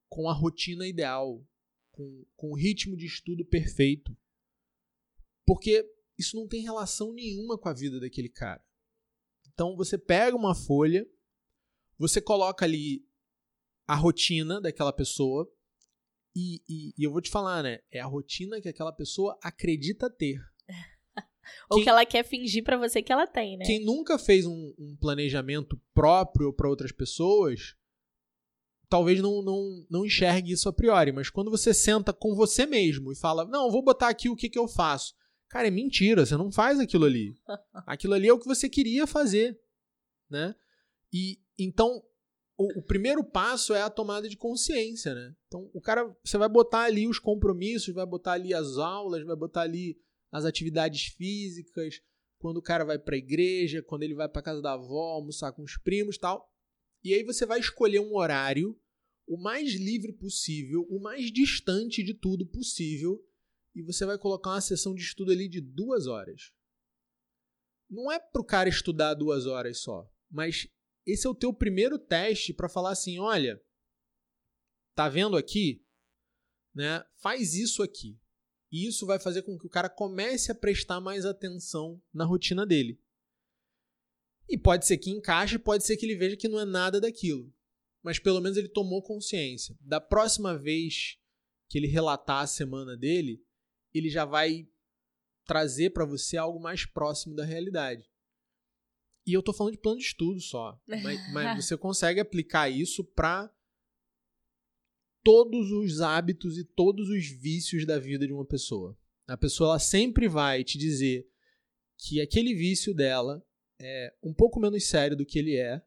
Com a rotina ideal, com, com o ritmo de estudo perfeito. Porque isso não tem relação nenhuma com a vida daquele cara. Então você pega uma folha, você coloca ali a rotina daquela pessoa, e, e, e, eu vou te falar, né? É a rotina que aquela pessoa acredita ter. Ou quem, que ela quer fingir para você que ela tem, né? Quem nunca fez um, um planejamento próprio para outras pessoas, talvez não, não, não enxergue isso a priori. Mas quando você senta com você mesmo e fala, não, vou botar aqui o que, que eu faço. Cara, é mentira, você não faz aquilo ali. Aquilo ali é o que você queria fazer, né? E então o, o, primeiro passo é a tomada de consciência, né? Então, o cara, você vai botar ali os compromissos, vai botar ali as aulas, vai botar ali as atividades físicas, quando o cara vai para a igreja, quando ele vai para casa da avó, almoçar com os primos, tal. E aí você vai escolher um horário o mais livre possível, o mais distante de tudo possível, e você vai colocar uma sessão de estudo ali de duas horas. Não é para o cara estudar duas horas só, mas esse é o teu primeiro teste para falar assim, olha, tá vendo aqui, né? Faz isso aqui. E isso vai fazer com que o cara comece a prestar mais atenção na rotina dele. E pode ser que encaixe, pode ser que ele veja que não é nada daquilo. Mas pelo menos ele tomou consciência. Da próxima vez que ele relatar a semana dele, ele já vai trazer para você algo mais próximo da realidade. E eu tô falando de plano de estudo só. Mas, mas você consegue aplicar isso para todos os hábitos e todos os vícios da vida de uma pessoa. A pessoa ela sempre vai te dizer que aquele vício dela é um pouco menos sério do que ele é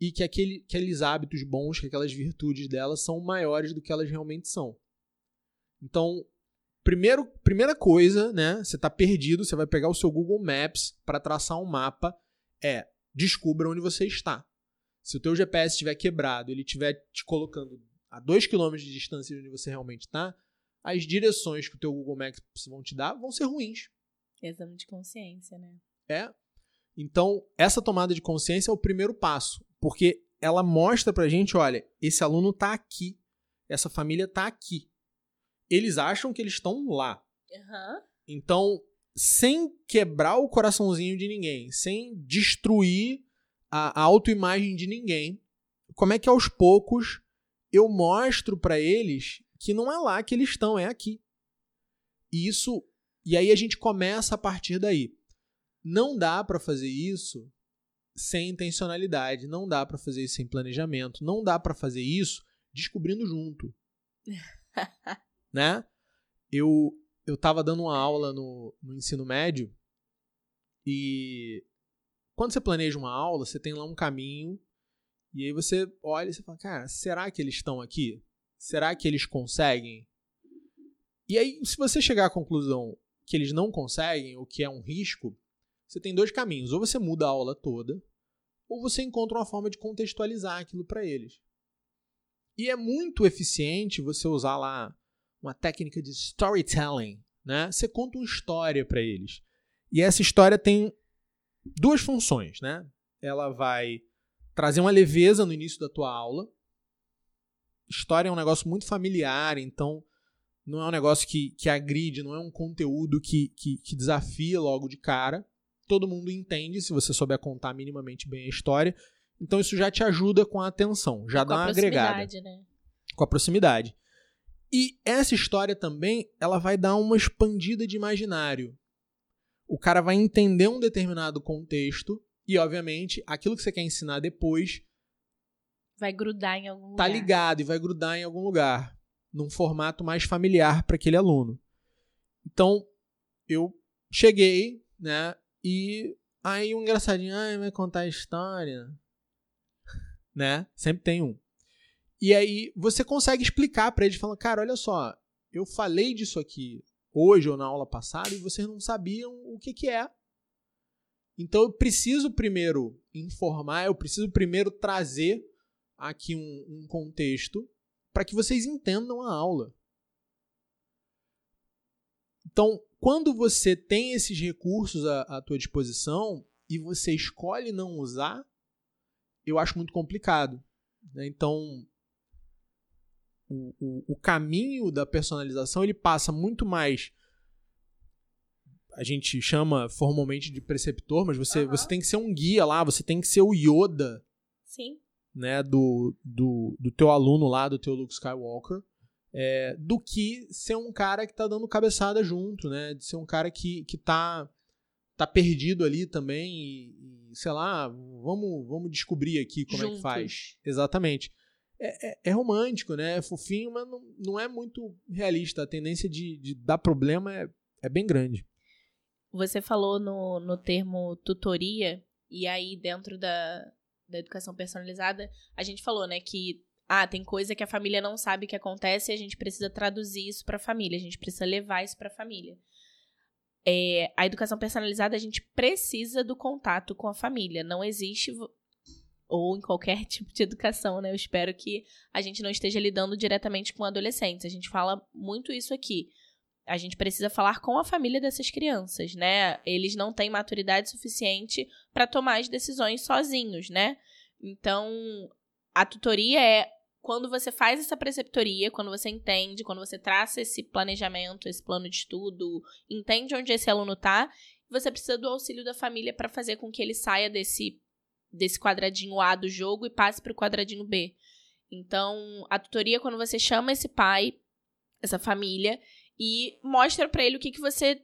e que aquele, aqueles hábitos bons, que aquelas virtudes dela são maiores do que elas realmente são. Então, primeiro, primeira coisa, né? Você está perdido, você vai pegar o seu Google Maps para traçar um mapa é descubra onde você está. Se o teu GPS estiver quebrado, ele estiver te colocando a 2 km de distância de onde você realmente está, as direções que o teu Google Maps vão te dar vão ser ruins. Exame de consciência, né? É. Então, essa tomada de consciência é o primeiro passo, porque ela mostra pra gente, olha, esse aluno tá aqui, essa família tá aqui. Eles acham que eles estão lá. Uhum. Então, sem quebrar o coraçãozinho de ninguém, sem destruir a autoimagem de ninguém, como é que aos poucos eu mostro para eles que não é lá que eles estão, é aqui. E isso, e aí a gente começa a partir daí. Não dá para fazer isso sem intencionalidade, não dá para fazer isso sem planejamento, não dá para fazer isso descobrindo junto. né? Eu eu estava dando uma aula no, no ensino médio e quando você planeja uma aula, você tem lá um caminho e aí você olha e você fala, cara, será que eles estão aqui? Será que eles conseguem? E aí, se você chegar à conclusão que eles não conseguem, o que é um risco, você tem dois caminhos. Ou você muda a aula toda, ou você encontra uma forma de contextualizar aquilo para eles. E é muito eficiente você usar lá uma técnica de storytelling, né? Você conta uma história para eles. E essa história tem duas funções, né? Ela vai trazer uma leveza no início da tua aula. História é um negócio muito familiar, então não é um negócio que, que agride, não é um conteúdo que, que, que desafia logo de cara. Todo mundo entende se você souber contar minimamente bem a história. Então isso já te ajuda com a atenção, já com dá uma agregada. Né? Com a proximidade. E essa história também, ela vai dar uma expandida de imaginário. O cara vai entender um determinado contexto e, obviamente, aquilo que você quer ensinar depois vai grudar em algum tá lugar. Tá ligado e vai grudar em algum lugar, num formato mais familiar para aquele aluno. Então, eu cheguei, né? E aí um engraçadinho, ah, vai contar a história, né? Sempre tem um. E aí você consegue explicar para eles, falando, cara, olha só, eu falei disso aqui hoje ou na aula passada e vocês não sabiam o que, que é. Então eu preciso primeiro informar, eu preciso primeiro trazer aqui um, um contexto para que vocês entendam a aula. Então, quando você tem esses recursos à, à tua disposição, e você escolhe não usar, eu acho muito complicado. Né? Então, o, o, o caminho da personalização ele passa muito mais a gente chama formalmente de preceptor, mas você, uhum. você tem que ser um guia lá, você tem que ser o Yoda. Sim. Né, do, do, do teu aluno lá, do teu Luke Skywalker, é, do que ser um cara que tá dando cabeçada junto, né? De ser um cara que, que tá, tá perdido ali também e, e sei lá, vamos, vamos descobrir aqui como Juntos. é que faz. Exatamente. É, é, é, romântico, né? É fofinho, mas não, não é muito realista. A tendência de, de dar problema é, é bem grande. Você falou no, no termo tutoria, e aí dentro da, da educação personalizada, a gente falou, né, que ah, tem coisa que a família não sabe que acontece e a gente precisa traduzir isso para a família, a gente precisa levar isso para a família. É, a educação personalizada, a gente precisa do contato com a família. Não existe, ou em qualquer tipo de educação, né? Eu espero que a gente não esteja lidando diretamente com adolescentes. A gente fala muito isso aqui a gente precisa falar com a família dessas crianças, né? Eles não têm maturidade suficiente para tomar as decisões sozinhos, né? Então, a tutoria é quando você faz essa preceptoria, quando você entende, quando você traça esse planejamento, esse plano de estudo, entende onde esse aluno está, você precisa do auxílio da família para fazer com que ele saia desse desse quadradinho A do jogo e passe para o quadradinho B. Então, a tutoria é quando você chama esse pai, essa família, e mostra para ele o que, que você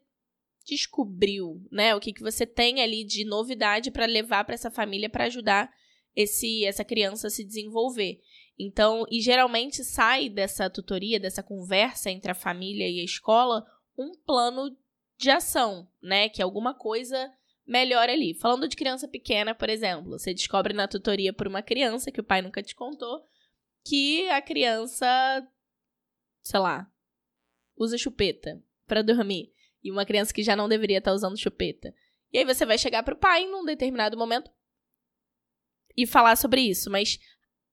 descobriu, né? O que, que você tem ali de novidade para levar para essa família para ajudar esse essa criança a se desenvolver. Então, e geralmente sai dessa tutoria, dessa conversa entre a família e a escola, um plano de ação, né? Que é alguma coisa melhor ali. Falando de criança pequena, por exemplo, você descobre na tutoria por uma criança que o pai nunca te contou que a criança, sei lá, usa chupeta para dormir e uma criança que já não deveria estar tá usando chupeta. E aí você vai chegar pro pai num determinado momento e falar sobre isso, mas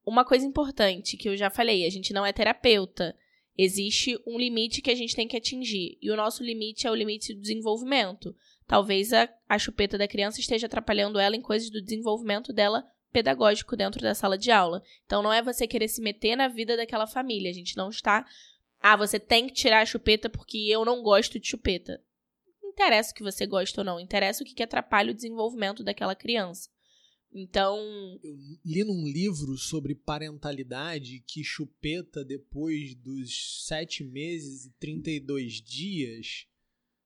uma coisa importante que eu já falei, a gente não é terapeuta. Existe um limite que a gente tem que atingir. E o nosso limite é o limite do desenvolvimento. Talvez a, a chupeta da criança esteja atrapalhando ela em coisas do desenvolvimento dela pedagógico dentro da sala de aula. Então não é você querer se meter na vida daquela família. A gente não está ah, você tem que tirar a chupeta porque eu não gosto de chupeta. Não interessa o que você gosta ou não, interessa o que, que atrapalha o desenvolvimento daquela criança. Então. Eu li num livro sobre parentalidade que chupeta, depois dos sete meses e 32 dias,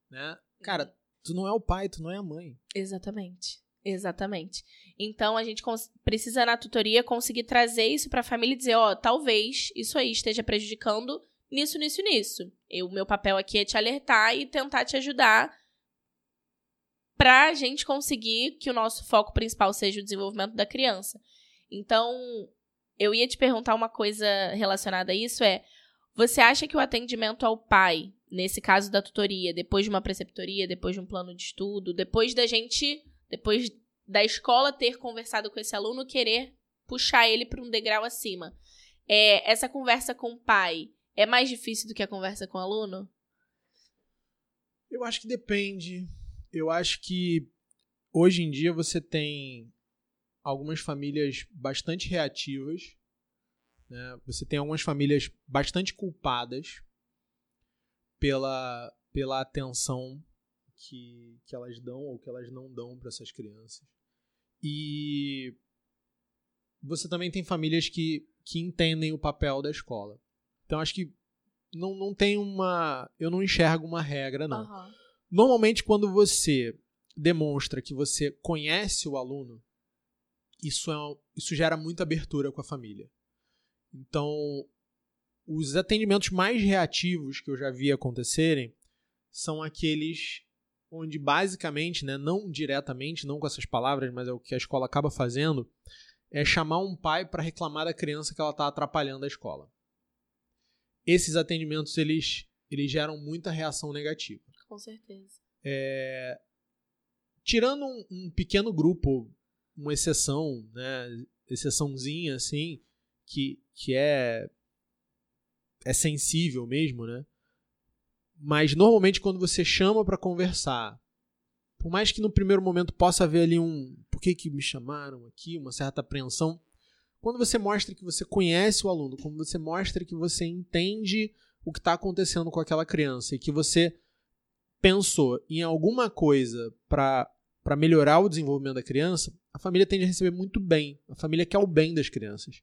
né? Cara, uhum. tu não é o pai, tu não é a mãe. Exatamente. Exatamente. Então a gente precisa na tutoria conseguir trazer isso para a família e dizer, ó, oh, talvez isso aí esteja prejudicando nisso, nisso, nisso. O meu papel aqui é te alertar e tentar te ajudar para a gente conseguir que o nosso foco principal seja o desenvolvimento da criança. Então, eu ia te perguntar uma coisa relacionada a isso é, você acha que o atendimento ao pai, nesse caso da tutoria, depois de uma preceptoria, depois de um plano de estudo, depois da gente, depois da escola ter conversado com esse aluno, querer puxar ele para um degrau acima, é, essa conversa com o pai é mais difícil do que a conversa com o aluno? Eu acho que depende. Eu acho que hoje em dia você tem algumas famílias bastante reativas. Né? Você tem algumas famílias bastante culpadas pela, pela atenção que, que elas dão ou que elas não dão para essas crianças. E você também tem famílias que, que entendem o papel da escola. Então acho que não, não tem uma. Eu não enxergo uma regra, não. Uhum. Normalmente, quando você demonstra que você conhece o aluno, isso, é, isso gera muita abertura com a família. Então, os atendimentos mais reativos que eu já vi acontecerem são aqueles onde basicamente, né, não diretamente, não com essas palavras, mas é o que a escola acaba fazendo, é chamar um pai para reclamar da criança que ela está atrapalhando a escola esses atendimentos eles, eles geram muita reação negativa. Com certeza. É, tirando um, um, pequeno grupo, uma exceção, né, exceçãozinha assim, que, que é é sensível mesmo, né? Mas normalmente quando você chama para conversar por mais que no primeiro momento possa haver ali um por que, que me chamaram aqui, uma certa apreensão, quando você mostra que você conhece o aluno, quando você mostra que você entende o que está acontecendo com aquela criança e que você pensou em alguma coisa para melhorar o desenvolvimento da criança, a família tende a receber muito bem. A família quer o bem das crianças.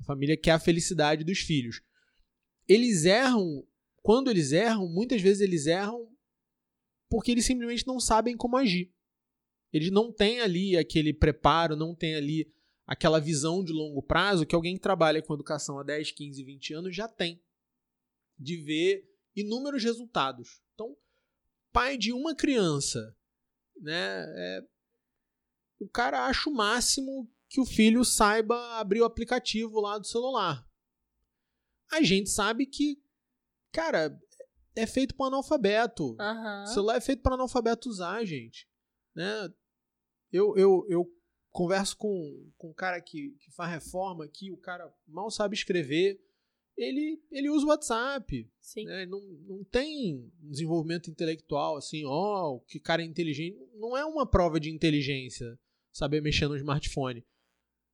A família quer a felicidade dos filhos. Eles erram, quando eles erram, muitas vezes eles erram porque eles simplesmente não sabem como agir. Eles não têm ali aquele preparo, não têm ali aquela visão de longo prazo que alguém que trabalha com educação há 10, 15, 20 anos já tem. De ver inúmeros resultados. Pai de uma criança, né, é, o cara acha o máximo que o filho saiba abrir o aplicativo lá do celular. A gente sabe que, cara, é feito para analfabeto. Uhum. O celular é feito para analfabeto usar, gente. Né? Eu, eu, eu converso com, com um cara que, que faz reforma aqui, o cara mal sabe escrever. Ele, ele usa o WhatsApp. Né? Não, não tem desenvolvimento intelectual assim, ó, oh, que cara é inteligente. Não é uma prova de inteligência saber mexer no smartphone.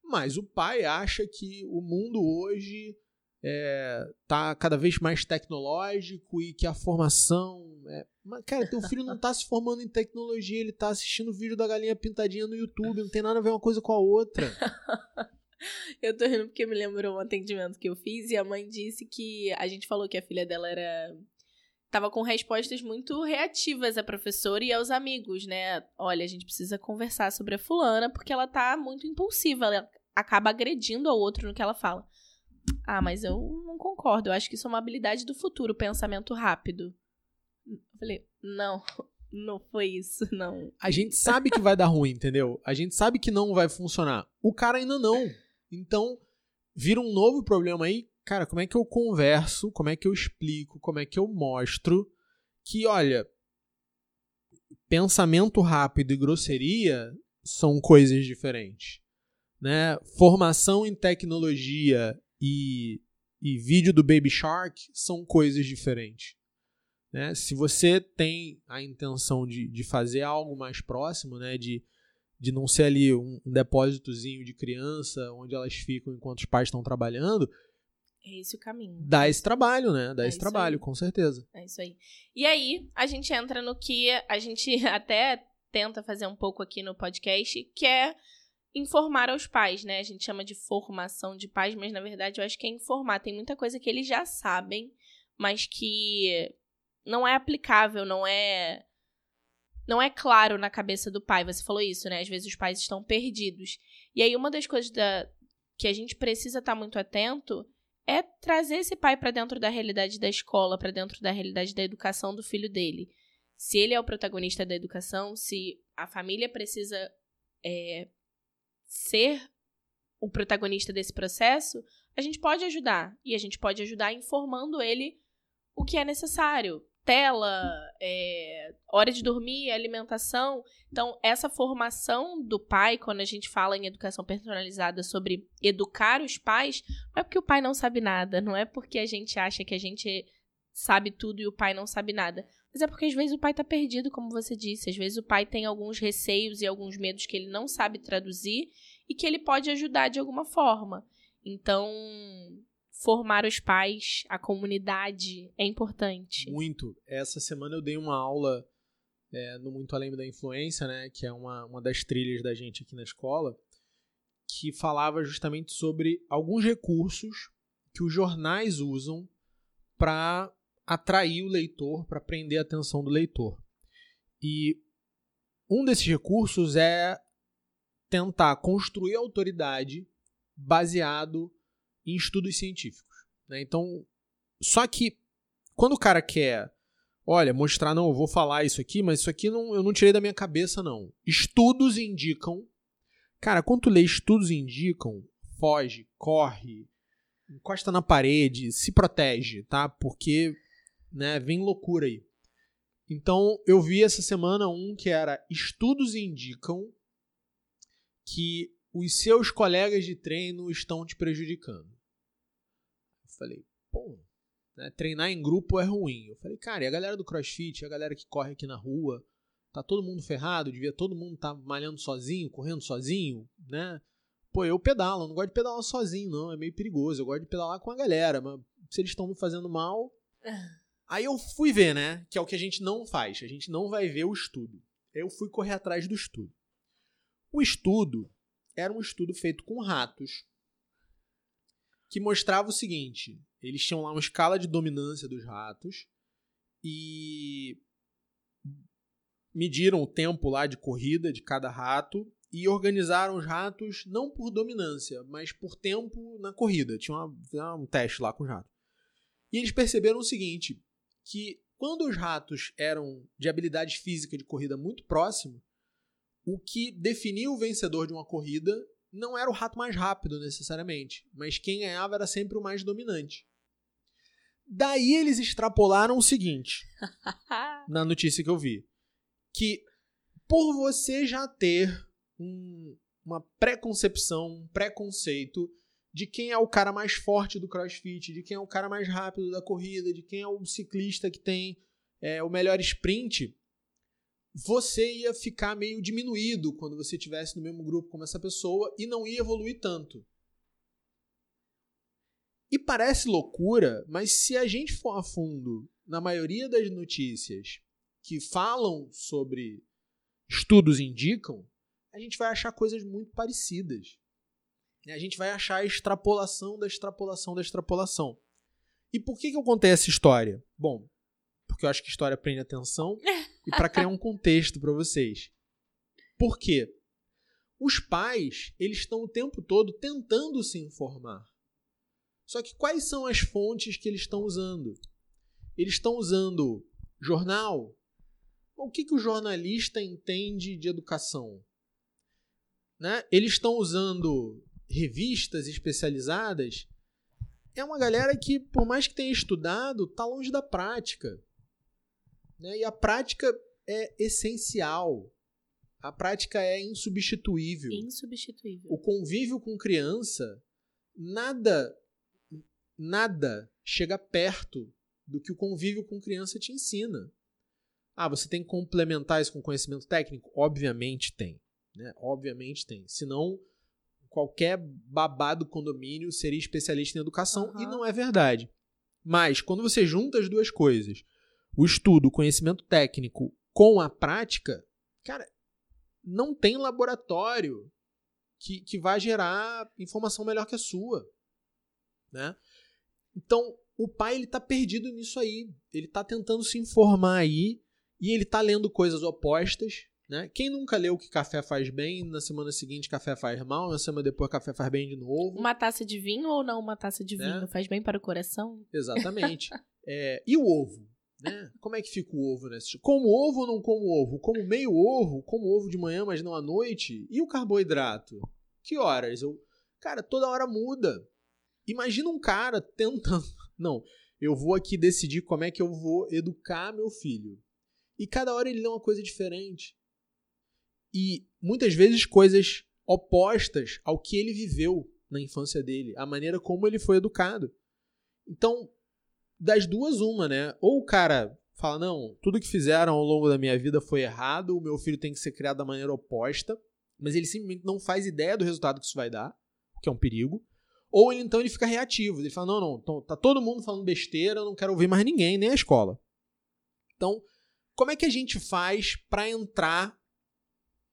Mas o pai acha que o mundo hoje é, tá cada vez mais tecnológico e que a formação. É... Mas, cara, teu filho não tá se formando em tecnologia, ele tá assistindo vídeo da galinha pintadinha no YouTube, não tem nada a ver uma coisa com a outra. eu tô rindo porque me lembrou um atendimento que eu fiz e a mãe disse que a gente falou que a filha dela era. Tava com respostas muito reativas à professora e aos amigos, né? Olha, a gente precisa conversar sobre a fulana porque ela tá muito impulsiva, ela acaba agredindo ao outro no que ela fala. Ah, mas eu não concordo. Eu acho que isso é uma habilidade do futuro, pensamento rápido. Eu falei, não, não foi isso, não. A gente sabe que vai dar ruim, entendeu? A gente sabe que não vai funcionar. O cara ainda não. Então, vira um novo problema aí. Cara, como é que eu converso? Como é que eu explico? Como é que eu mostro que, olha, pensamento rápido e grosseria são coisas diferentes. Né? Formação em tecnologia e, e vídeo do Baby Shark são coisas diferentes. Né? Se você tem a intenção de, de fazer algo mais próximo, né? de, de não ser ali um, um depósitozinho de criança onde elas ficam enquanto os pais estão trabalhando, é esse o caminho. Dá esse trabalho, né? Dá É esse trabalho, aí. com certeza. É isso aí. E aí, a gente entra no que a gente até tenta fazer um pouco aqui no podcast, que é informar aos pais, né? A gente chama de formação de pais, mas na verdade eu acho que é informar. Tem muita coisa que eles já sabem, mas que não é aplicável, não é não é claro na cabeça do pai. Você falou isso, né? Às vezes os pais estão perdidos. E aí uma das coisas da, que a gente precisa estar muito atento é trazer esse pai para dentro da realidade da escola, para dentro da realidade da educação do filho dele. Se ele é o protagonista da educação, se a família precisa é, ser o protagonista desse processo, a gente pode ajudar. E a gente pode ajudar informando ele o que é necessário. Tela, é, hora de dormir, alimentação. Então, essa formação do pai, quando a gente fala em educação personalizada sobre educar os pais, não é porque o pai não sabe nada, não é porque a gente acha que a gente sabe tudo e o pai não sabe nada. Mas é porque às vezes o pai tá perdido, como você disse. Às vezes o pai tem alguns receios e alguns medos que ele não sabe traduzir e que ele pode ajudar de alguma forma. Então, formar os pais, a comunidade é importante. Muito. Essa semana eu dei uma aula é, no Muito Além da Influência, né? Que é uma, uma das trilhas da gente aqui na escola, que falava justamente sobre alguns recursos que os jornais usam para atrair o leitor, para prender a atenção do leitor. E um desses recursos é tentar construir autoridade baseado em estudos científicos. Né? Então, só que quando o cara quer, olha, mostrar, não, eu vou falar isso aqui, mas isso aqui não, eu não tirei da minha cabeça, não. Estudos indicam. Cara, quando tu lê estudos indicam, foge, corre, encosta na parede, se protege, tá? Porque né, vem loucura aí. Então, eu vi essa semana um que era estudos indicam que os seus colegas de treino estão te prejudicando. Eu falei, pô, né, treinar em grupo é ruim. Eu falei, cara, e a galera do crossfit, a galera que corre aqui na rua, Tá todo mundo ferrado, devia todo mundo estar tá malhando sozinho, correndo sozinho, né? Pô, eu pedalo, eu não gosto de pedalar sozinho, não, é meio perigoso. Eu gosto de pedalar com a galera, mas se eles estão me fazendo mal. Aí eu fui ver, né? Que é o que a gente não faz. A gente não vai ver o estudo. Eu fui correr atrás do estudo. O estudo era um estudo feito com ratos que mostrava o seguinte: eles tinham lá uma escala de dominância dos ratos e mediram o tempo lá de corrida de cada rato e organizaram os ratos não por dominância, mas por tempo na corrida. Tinha uma, um teste lá com os ratos. E eles perceberam o seguinte, que quando os ratos eram de habilidade física de corrida muito próximo, o que definia o vencedor de uma corrida não era o rato mais rápido necessariamente, mas quem ganhava era sempre o mais dominante. Daí eles extrapolaram o seguinte, na notícia que eu vi, que por você já ter um, uma preconcepção, um preconceito de quem é o cara mais forte do crossfit, de quem é o cara mais rápido da corrida, de quem é o ciclista que tem é, o melhor sprint, você ia ficar meio diminuído quando você estivesse no mesmo grupo como essa pessoa e não ia evoluir tanto. E parece loucura, mas se a gente for a fundo na maioria das notícias que falam sobre estudos indicam, a gente vai achar coisas muito parecidas. A gente vai achar a extrapolação da extrapolação da extrapolação. E por que, que eu contei essa história? Bom, porque eu acho que história prende atenção e para criar um contexto para vocês. Por quê? Os pais, eles estão o tempo todo tentando se informar. Só que quais são as fontes que eles estão usando? Eles estão usando jornal, o que, que o jornalista entende de educação? Né? Eles estão usando revistas especializadas. É uma galera que, por mais que tenha estudado, está longe da prática. Né? E a prática é essencial. A prática é insubstituível. Insubstituível. O convívio com criança, nada, nada chega perto do que o convívio com criança te ensina. Ah, você tem que complementar isso com conhecimento técnico? Obviamente tem. Né? Obviamente tem. Senão, qualquer babado condomínio seria especialista em educação uhum. e não é verdade. Mas, quando você junta as duas coisas, o estudo, o conhecimento técnico com a prática, cara, não tem laboratório que, que vai gerar informação melhor que a sua. Né? Então, o pai ele tá perdido nisso aí. Ele tá tentando se informar aí e ele tá lendo coisas opostas. Né? Quem nunca leu que café faz bem, na semana seguinte café faz mal, na semana depois café faz bem de novo. Uma taça de vinho ou não uma taça de né? vinho? Faz bem para o coração? Exatamente. é, e o ovo? Né? Como é que fica o ovo nesse? Como ovo ou não como ovo? Como meio ovo? Como ovo de manhã, mas não à noite? E o carboidrato? Que horas? Eu... Cara, toda hora muda. Imagina um cara tentando. Não, eu vou aqui decidir como é que eu vou educar meu filho. E cada hora ele lê uma coisa diferente. E muitas vezes coisas opostas ao que ele viveu na infância dele, a maneira como ele foi educado. Então, das duas, uma, né? Ou o cara fala: não, tudo que fizeram ao longo da minha vida foi errado, o meu filho tem que ser criado da maneira oposta, mas ele simplesmente não faz ideia do resultado que isso vai dar, que é um perigo. Ou ele, então ele fica reativo, ele fala: não, não, tá todo mundo falando besteira, eu não quero ouvir mais ninguém, nem a escola. Então, como é que a gente faz para entrar,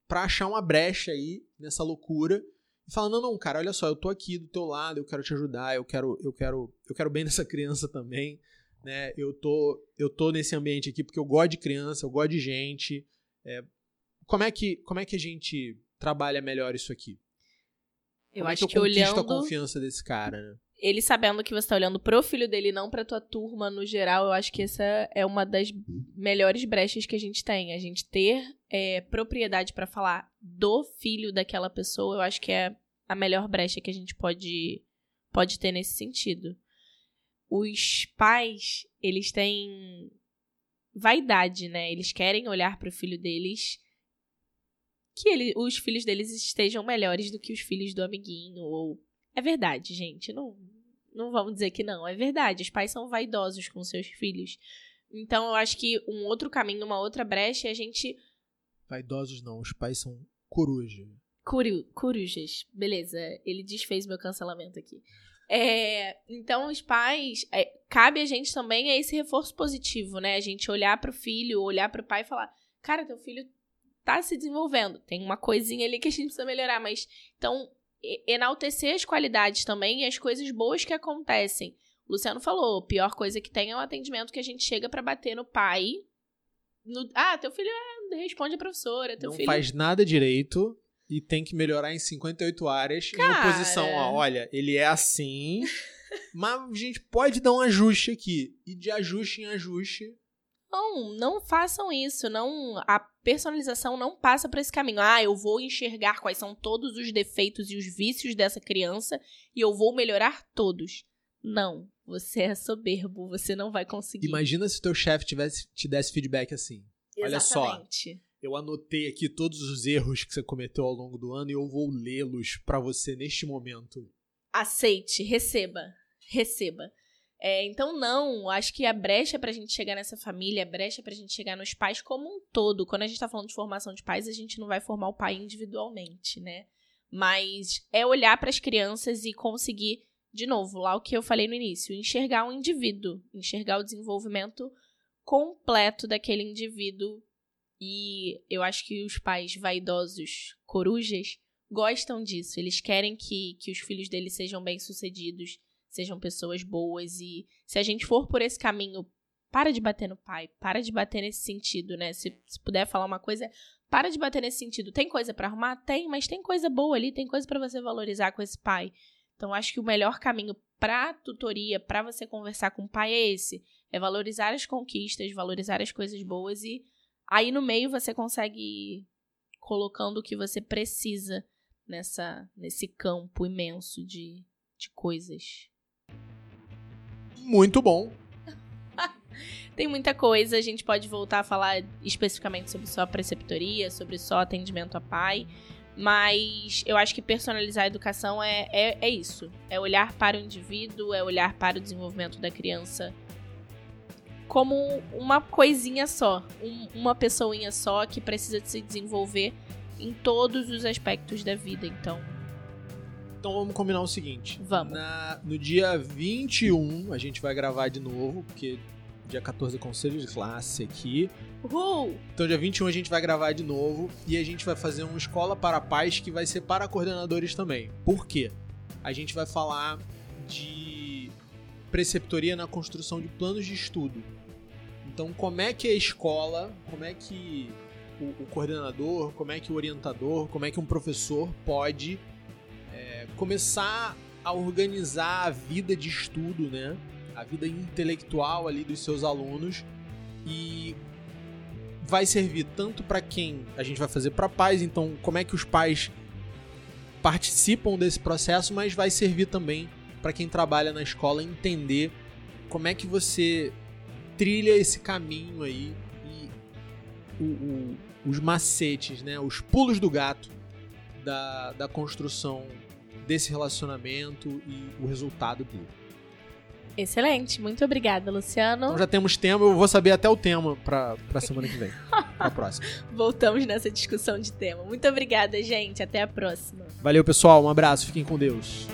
para achar uma brecha aí nessa loucura e falar não, não, cara, olha só, eu tô aqui do teu lado, eu quero te ajudar, eu quero, eu quero, eu quero bem nessa criança também, né? Eu tô, eu tô nesse ambiente aqui porque eu gosto de criança, eu gosto de gente. É, como é que, como é que a gente trabalha melhor isso aqui? Eu como acho é que, que eu olhando a confiança desse cara, né? Ele sabendo que você tá olhando pro filho dele, não pra tua turma no geral, eu acho que essa é uma das melhores brechas que a gente tem. A gente ter é, propriedade para falar do filho daquela pessoa, eu acho que é a melhor brecha que a gente pode, pode ter nesse sentido. Os pais, eles têm vaidade, né? Eles querem olhar pro filho deles que ele, os filhos deles estejam melhores do que os filhos do amiguinho ou é verdade, gente. Não, não vamos dizer que não. É verdade. Os pais são vaidosos com seus filhos. Então, eu acho que um outro caminho, uma outra brecha é a gente Vaidosos não, os pais são coruja. Curu, corujas. Beleza, ele desfez meu cancelamento aqui. É, então, os pais. É, cabe a gente também a esse reforço positivo, né? A gente olhar para o filho, olhar para o pai e falar: Cara, teu filho tá se desenvolvendo. Tem uma coisinha ali que a gente precisa melhorar, mas. Então, enaltecer as qualidades também e as coisas boas que acontecem. O Luciano falou: pior coisa que tem é o atendimento que a gente chega para bater no pai. No, ah, teu filho é, responde a professora. Teu não filho... faz nada direito e tem que melhorar em 58 áreas Cara... em oposição a, olha, ele é assim, mas a gente pode dar um ajuste aqui. E de ajuste em ajuste. Não, não façam isso. Não, a personalização não passa por esse caminho. Ah, eu vou enxergar quais são todos os defeitos e os vícios dessa criança e eu vou melhorar todos. Não, você é soberbo, você não vai conseguir. Imagina se teu chefe tivesse te desse feedback assim. Exatamente. Olha só, eu anotei aqui todos os erros que você cometeu ao longo do ano e eu vou lê-los para você neste momento. Aceite, receba, receba. É, então, não, acho que a brecha pra gente chegar nessa família, a brecha pra gente chegar nos pais como um todo. Quando a gente tá falando de formação de pais, a gente não vai formar o pai individualmente, né? Mas é olhar para as crianças e conseguir, de novo, lá o que eu falei no início, enxergar um indivíduo, enxergar o desenvolvimento completo daquele indivíduo. E eu acho que os pais vaidosos, corujas, gostam disso. Eles querem que, que os filhos deles sejam bem-sucedidos sejam pessoas boas e se a gente for por esse caminho, para de bater no pai, para de bater nesse sentido, né? Se, se puder falar uma coisa, para de bater nesse sentido. Tem coisa para arrumar? Tem, mas tem coisa boa ali, tem coisa para você valorizar com esse pai. Então acho que o melhor caminho para tutoria, para você conversar com o pai é esse, é valorizar as conquistas, valorizar as coisas boas e aí no meio você consegue ir colocando o que você precisa nessa nesse campo imenso de, de coisas muito bom. Tem muita coisa, a gente pode voltar a falar especificamente sobre só preceptoria, sobre só atendimento a pai, mas eu acho que personalizar a educação é, é, é isso. É olhar para o indivíduo, é olhar para o desenvolvimento da criança como uma coisinha só, um, uma pessoinha só que precisa se desenvolver em todos os aspectos da vida. Então, então vamos combinar o seguinte. Vamos. Na, no dia 21 a gente vai gravar de novo, porque dia 14 é conselho de classe aqui. Uhul! Então dia 21 a gente vai gravar de novo e a gente vai fazer uma escola para pais que vai ser para coordenadores também. Por quê? A gente vai falar de preceptoria na construção de planos de estudo. Então como é que a escola, como é que o, o coordenador, como é que o orientador, como é que um professor pode começar a organizar a vida de estudo, né? A vida intelectual ali dos seus alunos e vai servir tanto para quem a gente vai fazer para pais, então como é que os pais participam desse processo, mas vai servir também para quem trabalha na escola entender como é que você trilha esse caminho aí e o, o, os macetes, né, os pulos do gato da, da construção desse relacionamento e o resultado dele. Excelente, muito obrigada, Luciano. Então já temos tema, eu vou saber até o tema para pra semana que vem. pra próxima. Voltamos nessa discussão de tema. Muito obrigada, gente. Até a próxima. Valeu, pessoal. Um abraço. Fiquem com Deus.